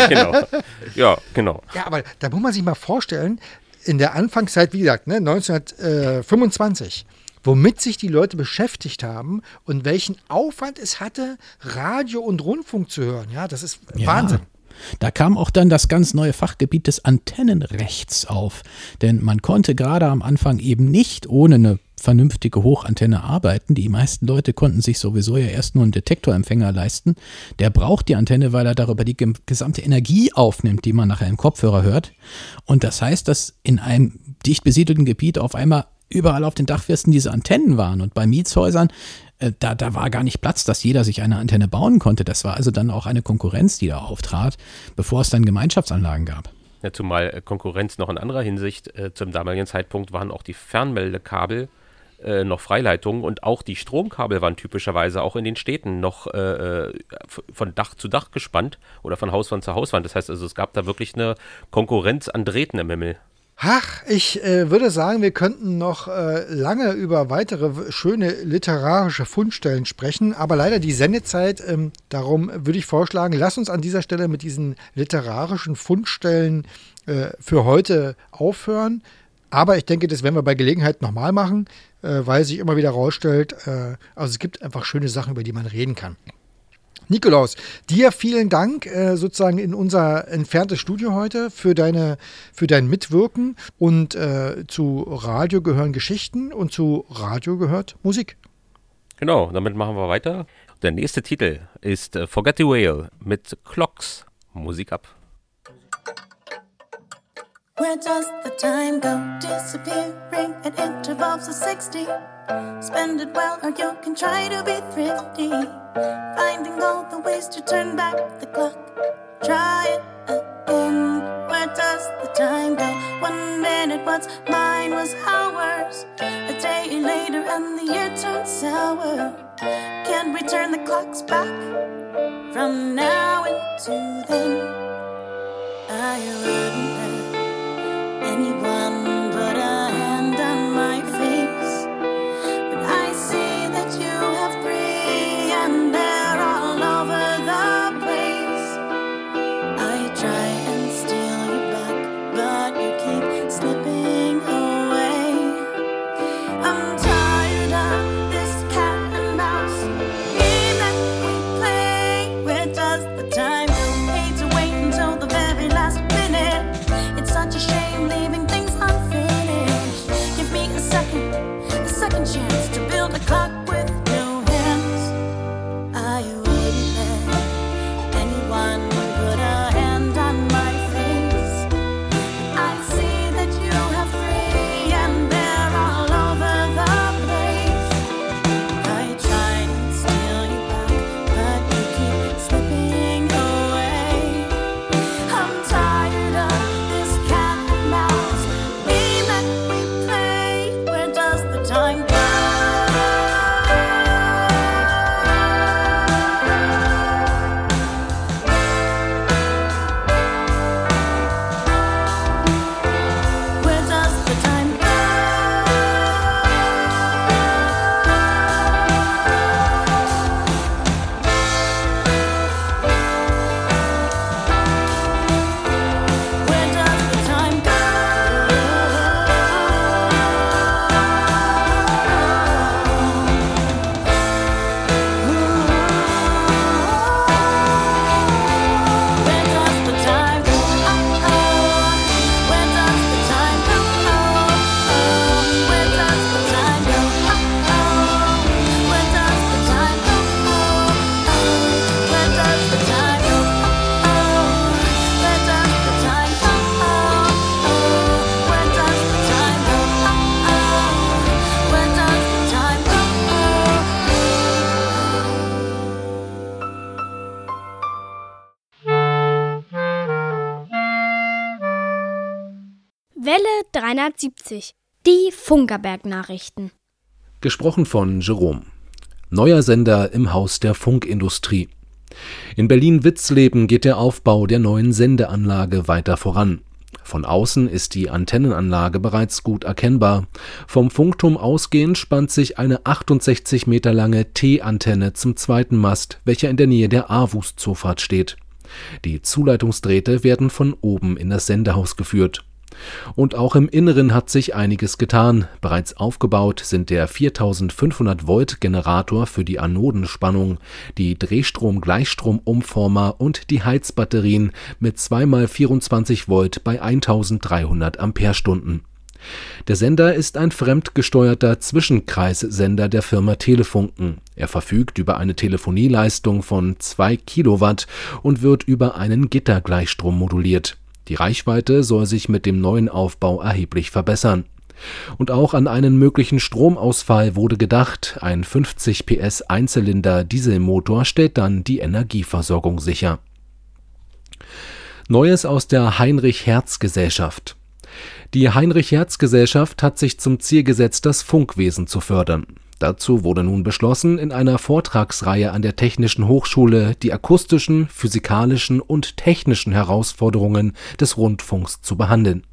genau. Ja, genau. Ja, aber da muss man sich mal vorstellen, in der Anfangszeit, wie gesagt, ne, 1925, womit sich die Leute beschäftigt haben und welchen Aufwand es hatte, Radio und Rundfunk zu hören. Ja, das ist ja. Wahnsinn. Da kam auch dann das ganz neue Fachgebiet des Antennenrechts auf. Denn man konnte gerade am Anfang eben nicht ohne eine vernünftige Hochantenne arbeiten. Die meisten Leute konnten sich sowieso ja erst nur einen Detektorempfänger leisten. Der braucht die Antenne, weil er darüber die gesamte Energie aufnimmt, die man nachher im Kopfhörer hört. Und das heißt, dass in einem dicht besiedelten Gebiet auf einmal überall auf den Dachfirsten diese Antennen waren. Und bei Mietshäusern äh, da, da war gar nicht Platz, dass jeder sich eine Antenne bauen konnte. Das war also dann auch eine Konkurrenz, die da auftrat, bevor es dann Gemeinschaftsanlagen gab. Ja, zumal äh, Konkurrenz noch in anderer Hinsicht. Äh, zum damaligen Zeitpunkt waren auch die Fernmeldekabel äh, noch Freileitungen und auch die Stromkabel waren typischerweise auch in den Städten noch äh, äh von Dach zu Dach gespannt oder von Hauswand zu Hauswand. Das heißt also, es gab da wirklich eine Konkurrenz an Drähten im Himmel. Ach, ich äh, würde sagen, wir könnten noch äh, lange über weitere schöne literarische Fundstellen sprechen, aber leider die Sendezeit. Ähm, darum würde ich vorschlagen, lass uns an dieser Stelle mit diesen literarischen Fundstellen äh, für heute aufhören. Aber ich denke, das werden wir bei Gelegenheit nochmal machen, äh, weil sich immer wieder herausstellt, äh, also es gibt einfach schöne Sachen, über die man reden kann. Nikolaus, dir vielen Dank äh, sozusagen in unser entferntes Studio heute für, deine, für dein Mitwirken. Und äh, zu Radio gehören Geschichten und zu Radio gehört Musik. Genau, damit machen wir weiter. Der nächste Titel ist äh, Forget the Whale mit Clocks. Musik ab. Where does the time go? Disappearing at intervals of 60. Spend it well, or you can try to be thrifty. Finding all the ways to turn back the clock. Try it again. Where does the time go? One minute was mine was ours. A day later, and the year turned sour. Can we turn the clocks back from now into then? I wouldn't anyone but I. 370. Die Funkerberg-Nachrichten. Gesprochen von Jerome. Neuer Sender im Haus der Funkindustrie. In Berlin-Witzleben geht der Aufbau der neuen Sendeanlage weiter voran. Von außen ist die Antennenanlage bereits gut erkennbar. Vom Funkturm ausgehend spannt sich eine 68 Meter lange T-Antenne zum zweiten Mast, welcher in der Nähe der Aarhus-Zufahrt steht. Die Zuleitungsdrähte werden von oben in das Sendehaus geführt. Und auch im Inneren hat sich einiges getan. Bereits aufgebaut sind der 4500 Volt Generator für die Anodenspannung, die Drehstrom-Gleichstrom-Umformer und die Heizbatterien mit 2x24 Volt bei 1300 Ampere-Stunden. Der Sender ist ein fremdgesteuerter Zwischenkreissender der Firma Telefunken. Er verfügt über eine Telefonieleistung von 2 Kilowatt und wird über einen Gittergleichstrom moduliert. Die Reichweite soll sich mit dem neuen Aufbau erheblich verbessern. Und auch an einen möglichen Stromausfall wurde gedacht. Ein 50 PS Einzylinder Dieselmotor stellt dann die Energieversorgung sicher. Neues aus der Heinrich Herz Gesellschaft. Die Heinrich Herz Gesellschaft hat sich zum Ziel gesetzt, das Funkwesen zu fördern. Dazu wurde nun beschlossen, in einer Vortragsreihe an der Technischen Hochschule die akustischen, physikalischen und technischen Herausforderungen des Rundfunks zu behandeln.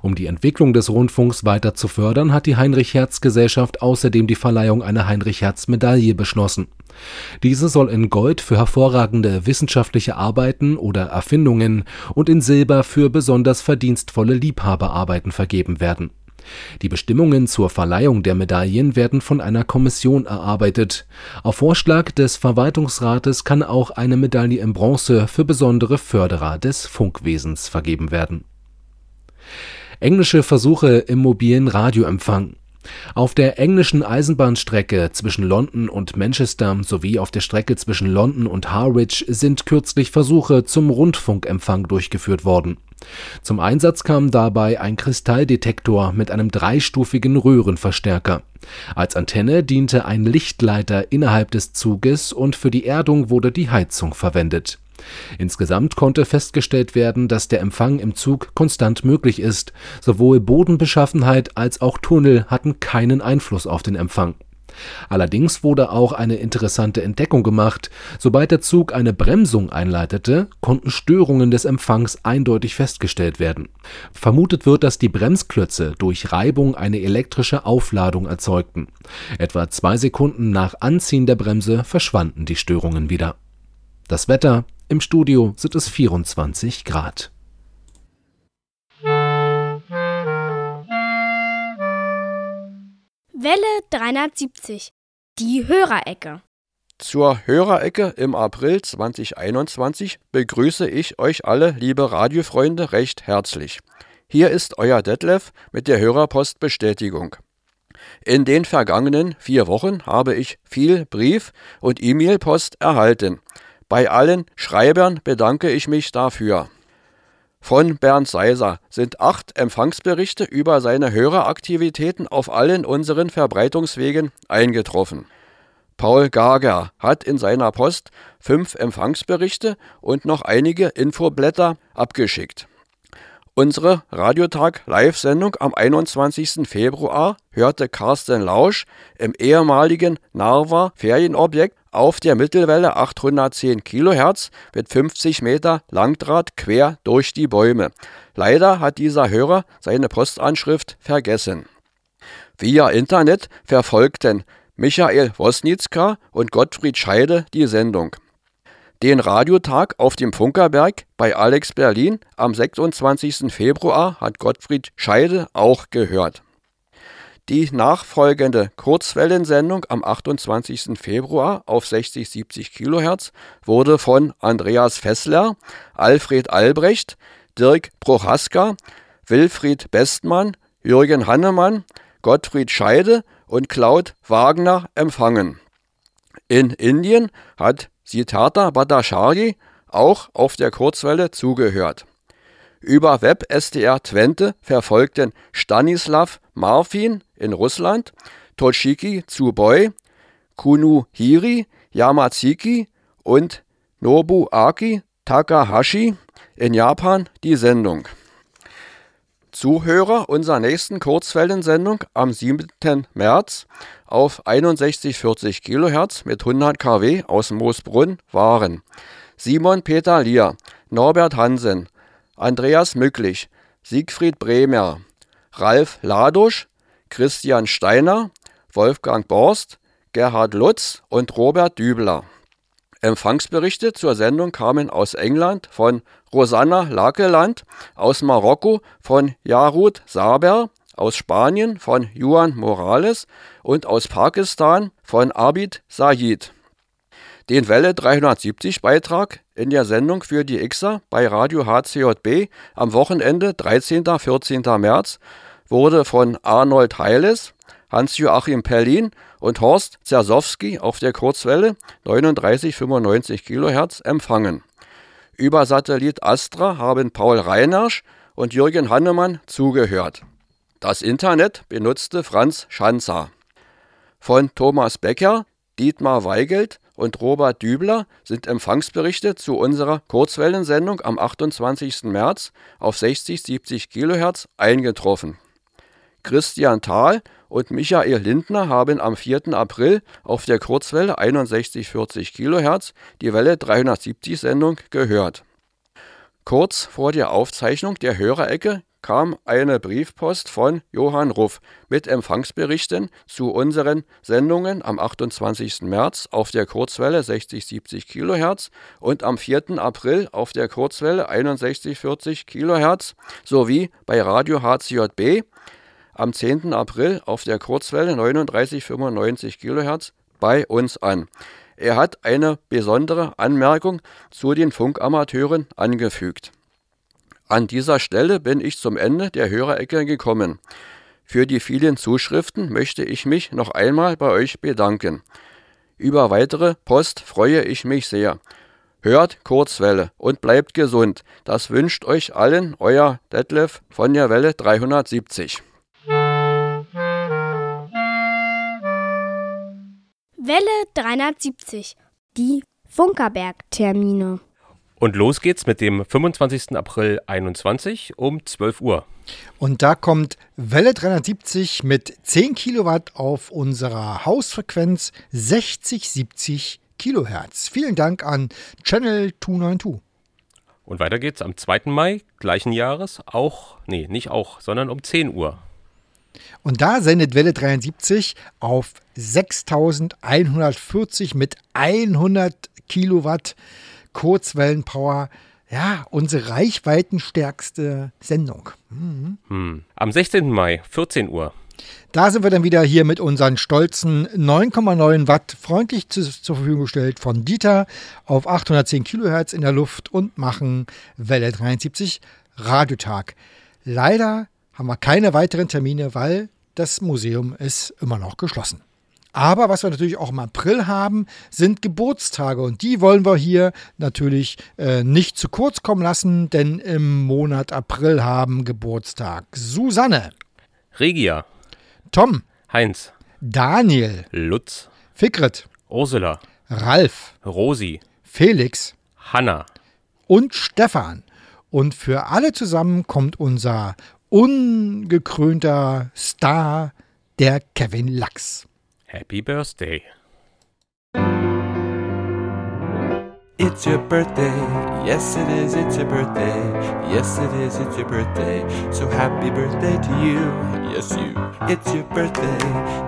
Um die Entwicklung des Rundfunks weiter zu fördern, hat die Heinrich-Hertz-Gesellschaft außerdem die Verleihung einer Heinrich-Hertz-Medaille beschlossen. Diese soll in Gold für hervorragende wissenschaftliche Arbeiten oder Erfindungen und in Silber für besonders verdienstvolle Liebhaberarbeiten vergeben werden. Die Bestimmungen zur Verleihung der Medaillen werden von einer Kommission erarbeitet. Auf Vorschlag des Verwaltungsrates kann auch eine Medaille in Bronze für besondere Förderer des Funkwesens vergeben werden. Englische Versuche im mobilen Radioempfang auf der englischen Eisenbahnstrecke zwischen London und Manchester sowie auf der Strecke zwischen London und Harwich sind kürzlich Versuche zum Rundfunkempfang durchgeführt worden. Zum Einsatz kam dabei ein Kristalldetektor mit einem dreistufigen Röhrenverstärker. Als Antenne diente ein Lichtleiter innerhalb des Zuges und für die Erdung wurde die Heizung verwendet Insgesamt konnte festgestellt werden, dass der Empfang im Zug konstant möglich ist, sowohl Bodenbeschaffenheit als auch Tunnel hatten keinen Einfluss auf den Empfang. Allerdings wurde auch eine interessante Entdeckung gemacht: Sobald der Zug eine Bremsung einleitete, konnten Störungen des Empfangs eindeutig festgestellt werden. Vermutet wird, dass die Bremsklötze durch Reibung eine elektrische Aufladung erzeugten. Etwa zwei Sekunden nach Anziehen der Bremse verschwanden die Störungen wieder. Das Wetter im Studio sind es 24 Grad. Welle 370. Die Hörerecke. Zur Hörerecke im April 2021 begrüße ich euch alle, liebe Radiofreunde, recht herzlich. Hier ist euer Detlef mit der Hörerpostbestätigung. In den vergangenen vier Wochen habe ich viel Brief- und E-Mail-Post erhalten. Bei allen Schreibern bedanke ich mich dafür. Von Bernd Seiser sind acht Empfangsberichte über seine Höreraktivitäten auf allen unseren Verbreitungswegen eingetroffen. Paul Gager hat in seiner Post fünf Empfangsberichte und noch einige Infoblätter abgeschickt. Unsere Radiotag-Live-Sendung am 21. Februar hörte Carsten Lausch im ehemaligen Narva Ferienobjekt auf der Mittelwelle 810 kHz mit 50 Meter Langdraht quer durch die Bäume. Leider hat dieser Hörer seine Postanschrift vergessen. Via Internet verfolgten Michael Wosnitzka und Gottfried Scheide die Sendung. Den Radiotag auf dem Funkerberg bei Alex Berlin am 26. Februar hat Gottfried Scheide auch gehört. Die nachfolgende Kurzwellensendung am 28. Februar auf 60-70 kHz wurde von Andreas Fessler, Alfred Albrecht, Dirk Prochaska, Wilfried Bestmann, Jürgen Hannemann, Gottfried Scheide und Claude Wagner empfangen. In Indien hat Siddhartha Bhattacharya auch auf der Kurzwelle zugehört. Über Web SDR Twente verfolgten Stanislav Marfin in Russland, Toshiki Tsuboi, Kunu Hiri Yamazaki und Nobuaki Takahashi in Japan die Sendung. Zuhörer unserer nächsten Kurzwellensendung am 7. März auf 6140 kHz mit 100 kW aus Moosbrunn waren Simon Peter Lier, Norbert Hansen, Andreas Mücklich, Siegfried Bremer, Ralf Ladusch, Christian Steiner, Wolfgang Borst, Gerhard Lutz und Robert Dübler. Empfangsberichte zur Sendung kamen aus England von Rosanna Lakeland, aus Marokko von Jarud Saber, aus Spanien von Juan Morales und aus Pakistan von Abid Said. Den Welle 370 Beitrag in der Sendung für die Xer bei Radio HCJB am Wochenende 13. 14. März wurde von Arnold Heiles, Hans-Joachim Perlin und Horst Zersowski auf der Kurzwelle 3995 kHz empfangen. Über Satellit Astra haben Paul Reinersch und Jürgen Hannemann zugehört. Das Internet benutzte Franz Schanzer. Von Thomas Becker, Dietmar Weigelt und Robert Dübler sind Empfangsberichte zu unserer Kurzwellensendung am 28. März auf 60-70 kHz eingetroffen. Christian Thal und Michael Lindner haben am 4. April auf der Kurzwelle 61-40 kHz die Welle 370 Sendung gehört. Kurz vor der Aufzeichnung der Hörerecke kam eine Briefpost von Johann Ruff mit Empfangsberichten zu unseren Sendungen am 28. März auf der Kurzwelle 60-70 kHz und am 4. April auf der Kurzwelle 61-40 kHz sowie bei Radio HCJB am 10. April auf der Kurzwelle 39-95 kHz bei uns an. Er hat eine besondere Anmerkung zu den Funkamateuren angefügt. An dieser Stelle bin ich zum Ende der Hörerecke gekommen. Für die vielen Zuschriften möchte ich mich noch einmal bei euch bedanken. Über weitere Post freue ich mich sehr. Hört Kurzwelle und bleibt gesund. Das wünscht euch allen euer Detlef von der Welle 370. Welle 370. Die Funkerberg-Termine. Und los geht's mit dem 25. April 21 um 12 Uhr. Und da kommt Welle 370 mit 10 Kilowatt auf unserer Hausfrequenz 60-70 Kilohertz. Vielen Dank an Channel 292. Und weiter geht's am 2. Mai gleichen Jahres, auch, nee, nicht auch, sondern um 10 Uhr. Und da sendet Welle 73 auf 6140 mit 100 Kilowatt Kurzwellenpower. Ja, unsere reichweitenstärkste Sendung. Mhm. Hm. Am 16. Mai, 14 Uhr. Da sind wir dann wieder hier mit unseren stolzen 9,9 Watt freundlich zu, zur Verfügung gestellt von Dieter auf 810 Kilohertz in der Luft und machen Welle 73 Radiotag. Leider haben wir keine weiteren Termine, weil das Museum ist immer noch geschlossen. Aber was wir natürlich auch im April haben, sind Geburtstage. Und die wollen wir hier natürlich äh, nicht zu kurz kommen lassen, denn im Monat April haben Geburtstag Susanne, Regia, Tom, Heinz, Daniel, Lutz, Fikret, Ursula, Ralf, Rosi, Felix. Hanna. und Stefan. Und für alle zusammen kommt unser ungekrönter Star, der Kevin Lachs. Happy Birthday. It's your birthday, yes it is, it's your birthday, yes it is, it's your birthday, so happy birthday to you, yes you. It's your birthday,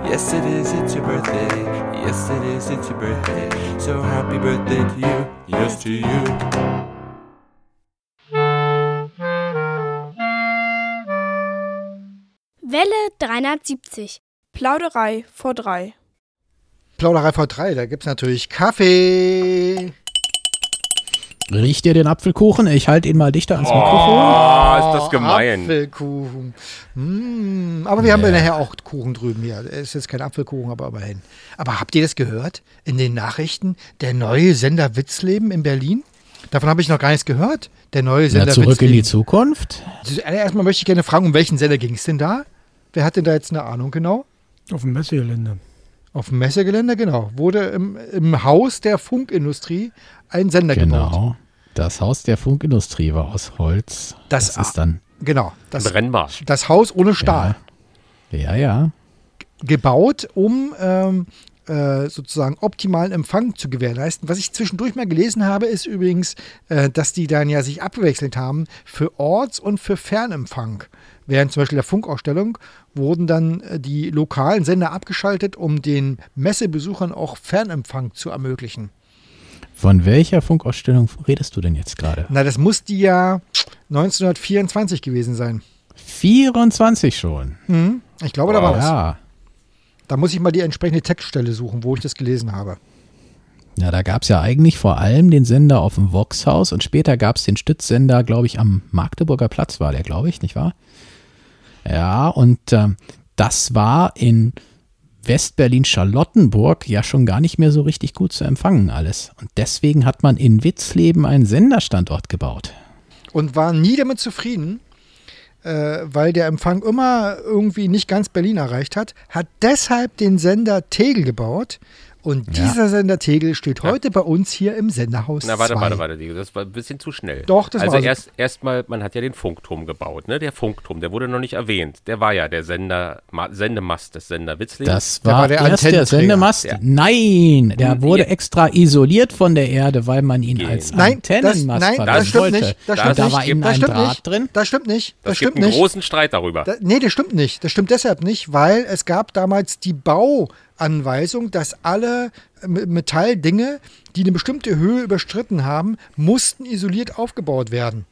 yes it is, it's your birthday, yes it is, it's your birthday, so happy birthday to you, yes to you. Welle 370. Plauderei vor drei. Plauderei V3, da gibt es natürlich Kaffee. Riecht ihr den Apfelkuchen? Ich halte ihn mal dichter ans Mikrofon. Oh, ist das gemein. Apfelkuchen. Mm, aber wir haben ja nachher auch Kuchen drüben hier. Es ist jetzt kein Apfelkuchen, aber immerhin. Aber habt ihr das gehört? In den Nachrichten? Der neue Sender Witzleben in Berlin? Davon habe ich noch gar nichts gehört. Der neue Na, Sender zurück in die Witzleben. Zukunft? Erstmal möchte ich gerne fragen, um welchen Sender ging es denn da? Wer hat denn da jetzt eine Ahnung genau? Auf dem Messegelände. Auf dem Messegelände, genau. Wurde im, im Haus der Funkindustrie ein Sender gebaut. Genau. Das Haus der Funkindustrie war aus Holz. Das, ist dann. Genau. Das, Brennbar. das Haus ohne Stahl. Ja, ja. gebaut, um ähm, äh, sozusagen optimalen Empfang zu gewährleisten. Was ich zwischendurch mal gelesen habe, ist übrigens, äh, dass die dann ja sich abgewechselt haben für Orts- und für Fernempfang. Während zum Beispiel der Funkausstellung wurden dann äh, die lokalen Sender abgeschaltet, um den Messebesuchern auch Fernempfang zu ermöglichen. Von welcher Funkausstellung redest du denn jetzt gerade? Na, das muss die ja 1924 gewesen sein. 24 schon. Mhm. Ich glaube, da war das. Ja. Da muss ich mal die entsprechende Textstelle suchen, wo ich das gelesen habe. Ja, da gab es ja eigentlich vor allem den Sender auf dem Voxhaus und später gab es den Stützsender, glaube ich, am Magdeburger Platz war der, glaube ich, nicht wahr? Ja, und ähm, das war in Westberlin-Charlottenburg ja schon gar nicht mehr so richtig gut zu empfangen alles. Und deswegen hat man in Witzleben einen Senderstandort gebaut. und war nie damit zufrieden, äh, weil der Empfang immer irgendwie nicht ganz Berlin erreicht hat, hat deshalb den Sender Tegel gebaut Und Ja. dieser Sender Tegel steht heute bei uns hier im Senderhaus Na, warte, 2. warte, warte, Diego, das war ein bisschen zu schnell. Doch, das also war so. erst erstmal, man hat ja den Funkturm gebaut, ne? Der Funkturm, der wurde noch nicht erwähnt. Der war ja der Sender, Ma Sendemast des Sender Witzling. Das Der war, war der erst der Antennenträger. Sendemast. Ja. Nein, der wurde ja. extra isoliert von der Erde, weil man ihn als Nein, das, Antennenmast nein, verwenden das stimmt wollte. nicht. Das Da stimmt da nicht. war innen das ein stimmt Draht nicht. drin. Das stimmt nicht. Das, das stimmt gibt einen nicht. großen Streit darüber. Da, nee, das stimmt nicht. Das stimmt deshalb nicht, weil es gab damals die Bauanweisung, dass alle M- Metalldinge, die eine bestimmte Höhe überstritten haben, mussten isoliert aufgebaut werden.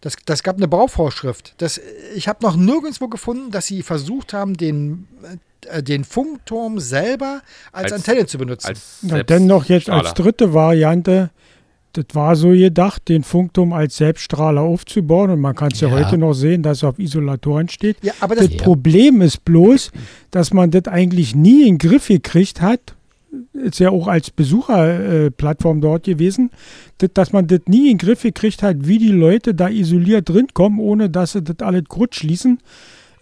Das, das gab eine Bauvorschrift. Das, ich habe noch nirgendwo gefunden, dass sie versucht haben, den, äh, den Funkturm selber als, Als- Antenne zu benutzen. Als Na, dennoch jetzt als dritte Variante, das war so gedacht, den Funkturm als Selbststrahler aufzubauen. Und man kann es ja. Ja. heute noch sehen, dass es auf Isolatoren steht. ja, aber das, Das Problem ist bloß, dass man das eigentlich nie in den Griff gekriegt hat. Ist ja auch als Besucherplattform äh, dort gewesen, das, dass man das nie in den Griff gekriegt hat, wie die Leute da isoliert drin kommen, ohne dass sie das alles gut schließen.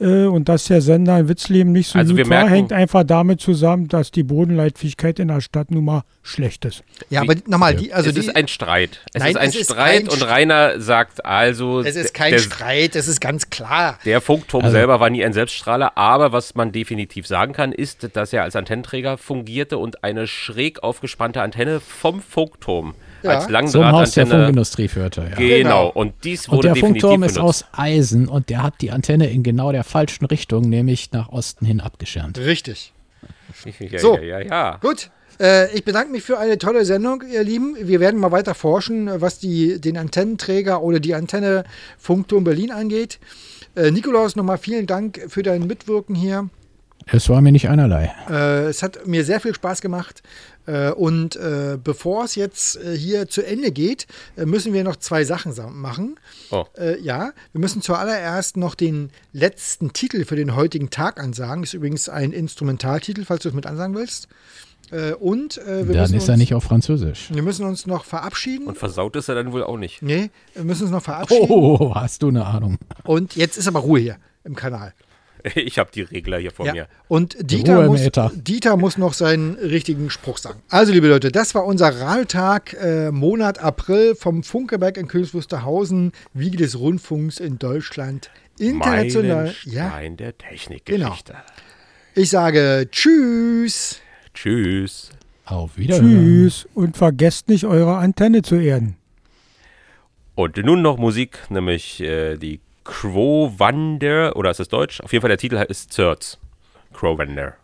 Äh, und dass der Sender in Witzleben nicht so Also wir gut war, hängt einfach damit zusammen, dass die Bodenleitfähigkeit in der Stadt nun mal schlecht ist. ja, aber nochmal, die, also es die, ist ein Streit. Es Nein, ist ein es ist Streit kein und Rainer sagt also, es ist kein der, Streit, es ist ganz klar. der Funkturm Also- selber war nie ein Selbststrahler, aber was man definitiv sagen kann, ist, dass er als Antennenträger fungierte und eine schräg aufgespannte Antenne vom Funkturm Ja. als Zum Haus der Langdrahtantenne. Funkindustrie führte. Ja. Genau. Genau. Und dies Und wurde der definitiv Funkturm ist benutzt. aus Eisen und der hat die Antenne in genau der falschen Richtung, nämlich nach Osten hin abgeschirmt. Richtig. ja, So. ja, ja, ja. Gut. Äh, ich bedanke mich für eine tolle Sendung, ihr Lieben. Wir werden mal weiter forschen, äh, was die, den Antennenträger oder die Antenne Funkturm Berlin angeht. Äh, Nikolaus, nochmal vielen Dank für dein Mitwirken hier. Es war mir nicht einerlei. Äh, es hat mir sehr viel Spaß gemacht. Äh, und äh, bevor es jetzt äh, hier zu Ende geht, äh, müssen wir noch zwei Sachen sa- machen. Oh. Äh, ja, wir müssen zuallererst noch den letzten Titel für den heutigen Tag ansagen. Ist übrigens ein Instrumentaltitel, falls du es mit ansagen willst. Äh, und äh, wir, Dann müssen ist er uns, nicht auf Französisch. wir müssen uns noch verabschieden. Und versaut ist er dann wohl auch nicht. nee, wir müssen uns noch verabschieden. Oh, hast du eine Ahnung? Und jetzt ist aber Ruhe hier im Kanal. Ich habe die Regler hier vor Ja. mir. Und Dieter muss. Dieter muss noch seinen richtigen Spruch sagen. Also, liebe Leute, das war unser Radiotag äh, Monat April vom Funkeberg in Königs Wusterhausen, Wiege des Rundfunks in Deutschland. International. Ja, Meilenstein der Technikgeschichte. ich sage Tschüss. Tschüss. Auf Wiedersehen. Tschüss und vergesst nicht, eure Antenne zu erden. Und nun noch Musik, nämlich äh, die Crow Wander, oder ist das Deutsch? Auf jeden Fall der Titel ist Zerts. Crow Wander.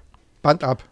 Band ab.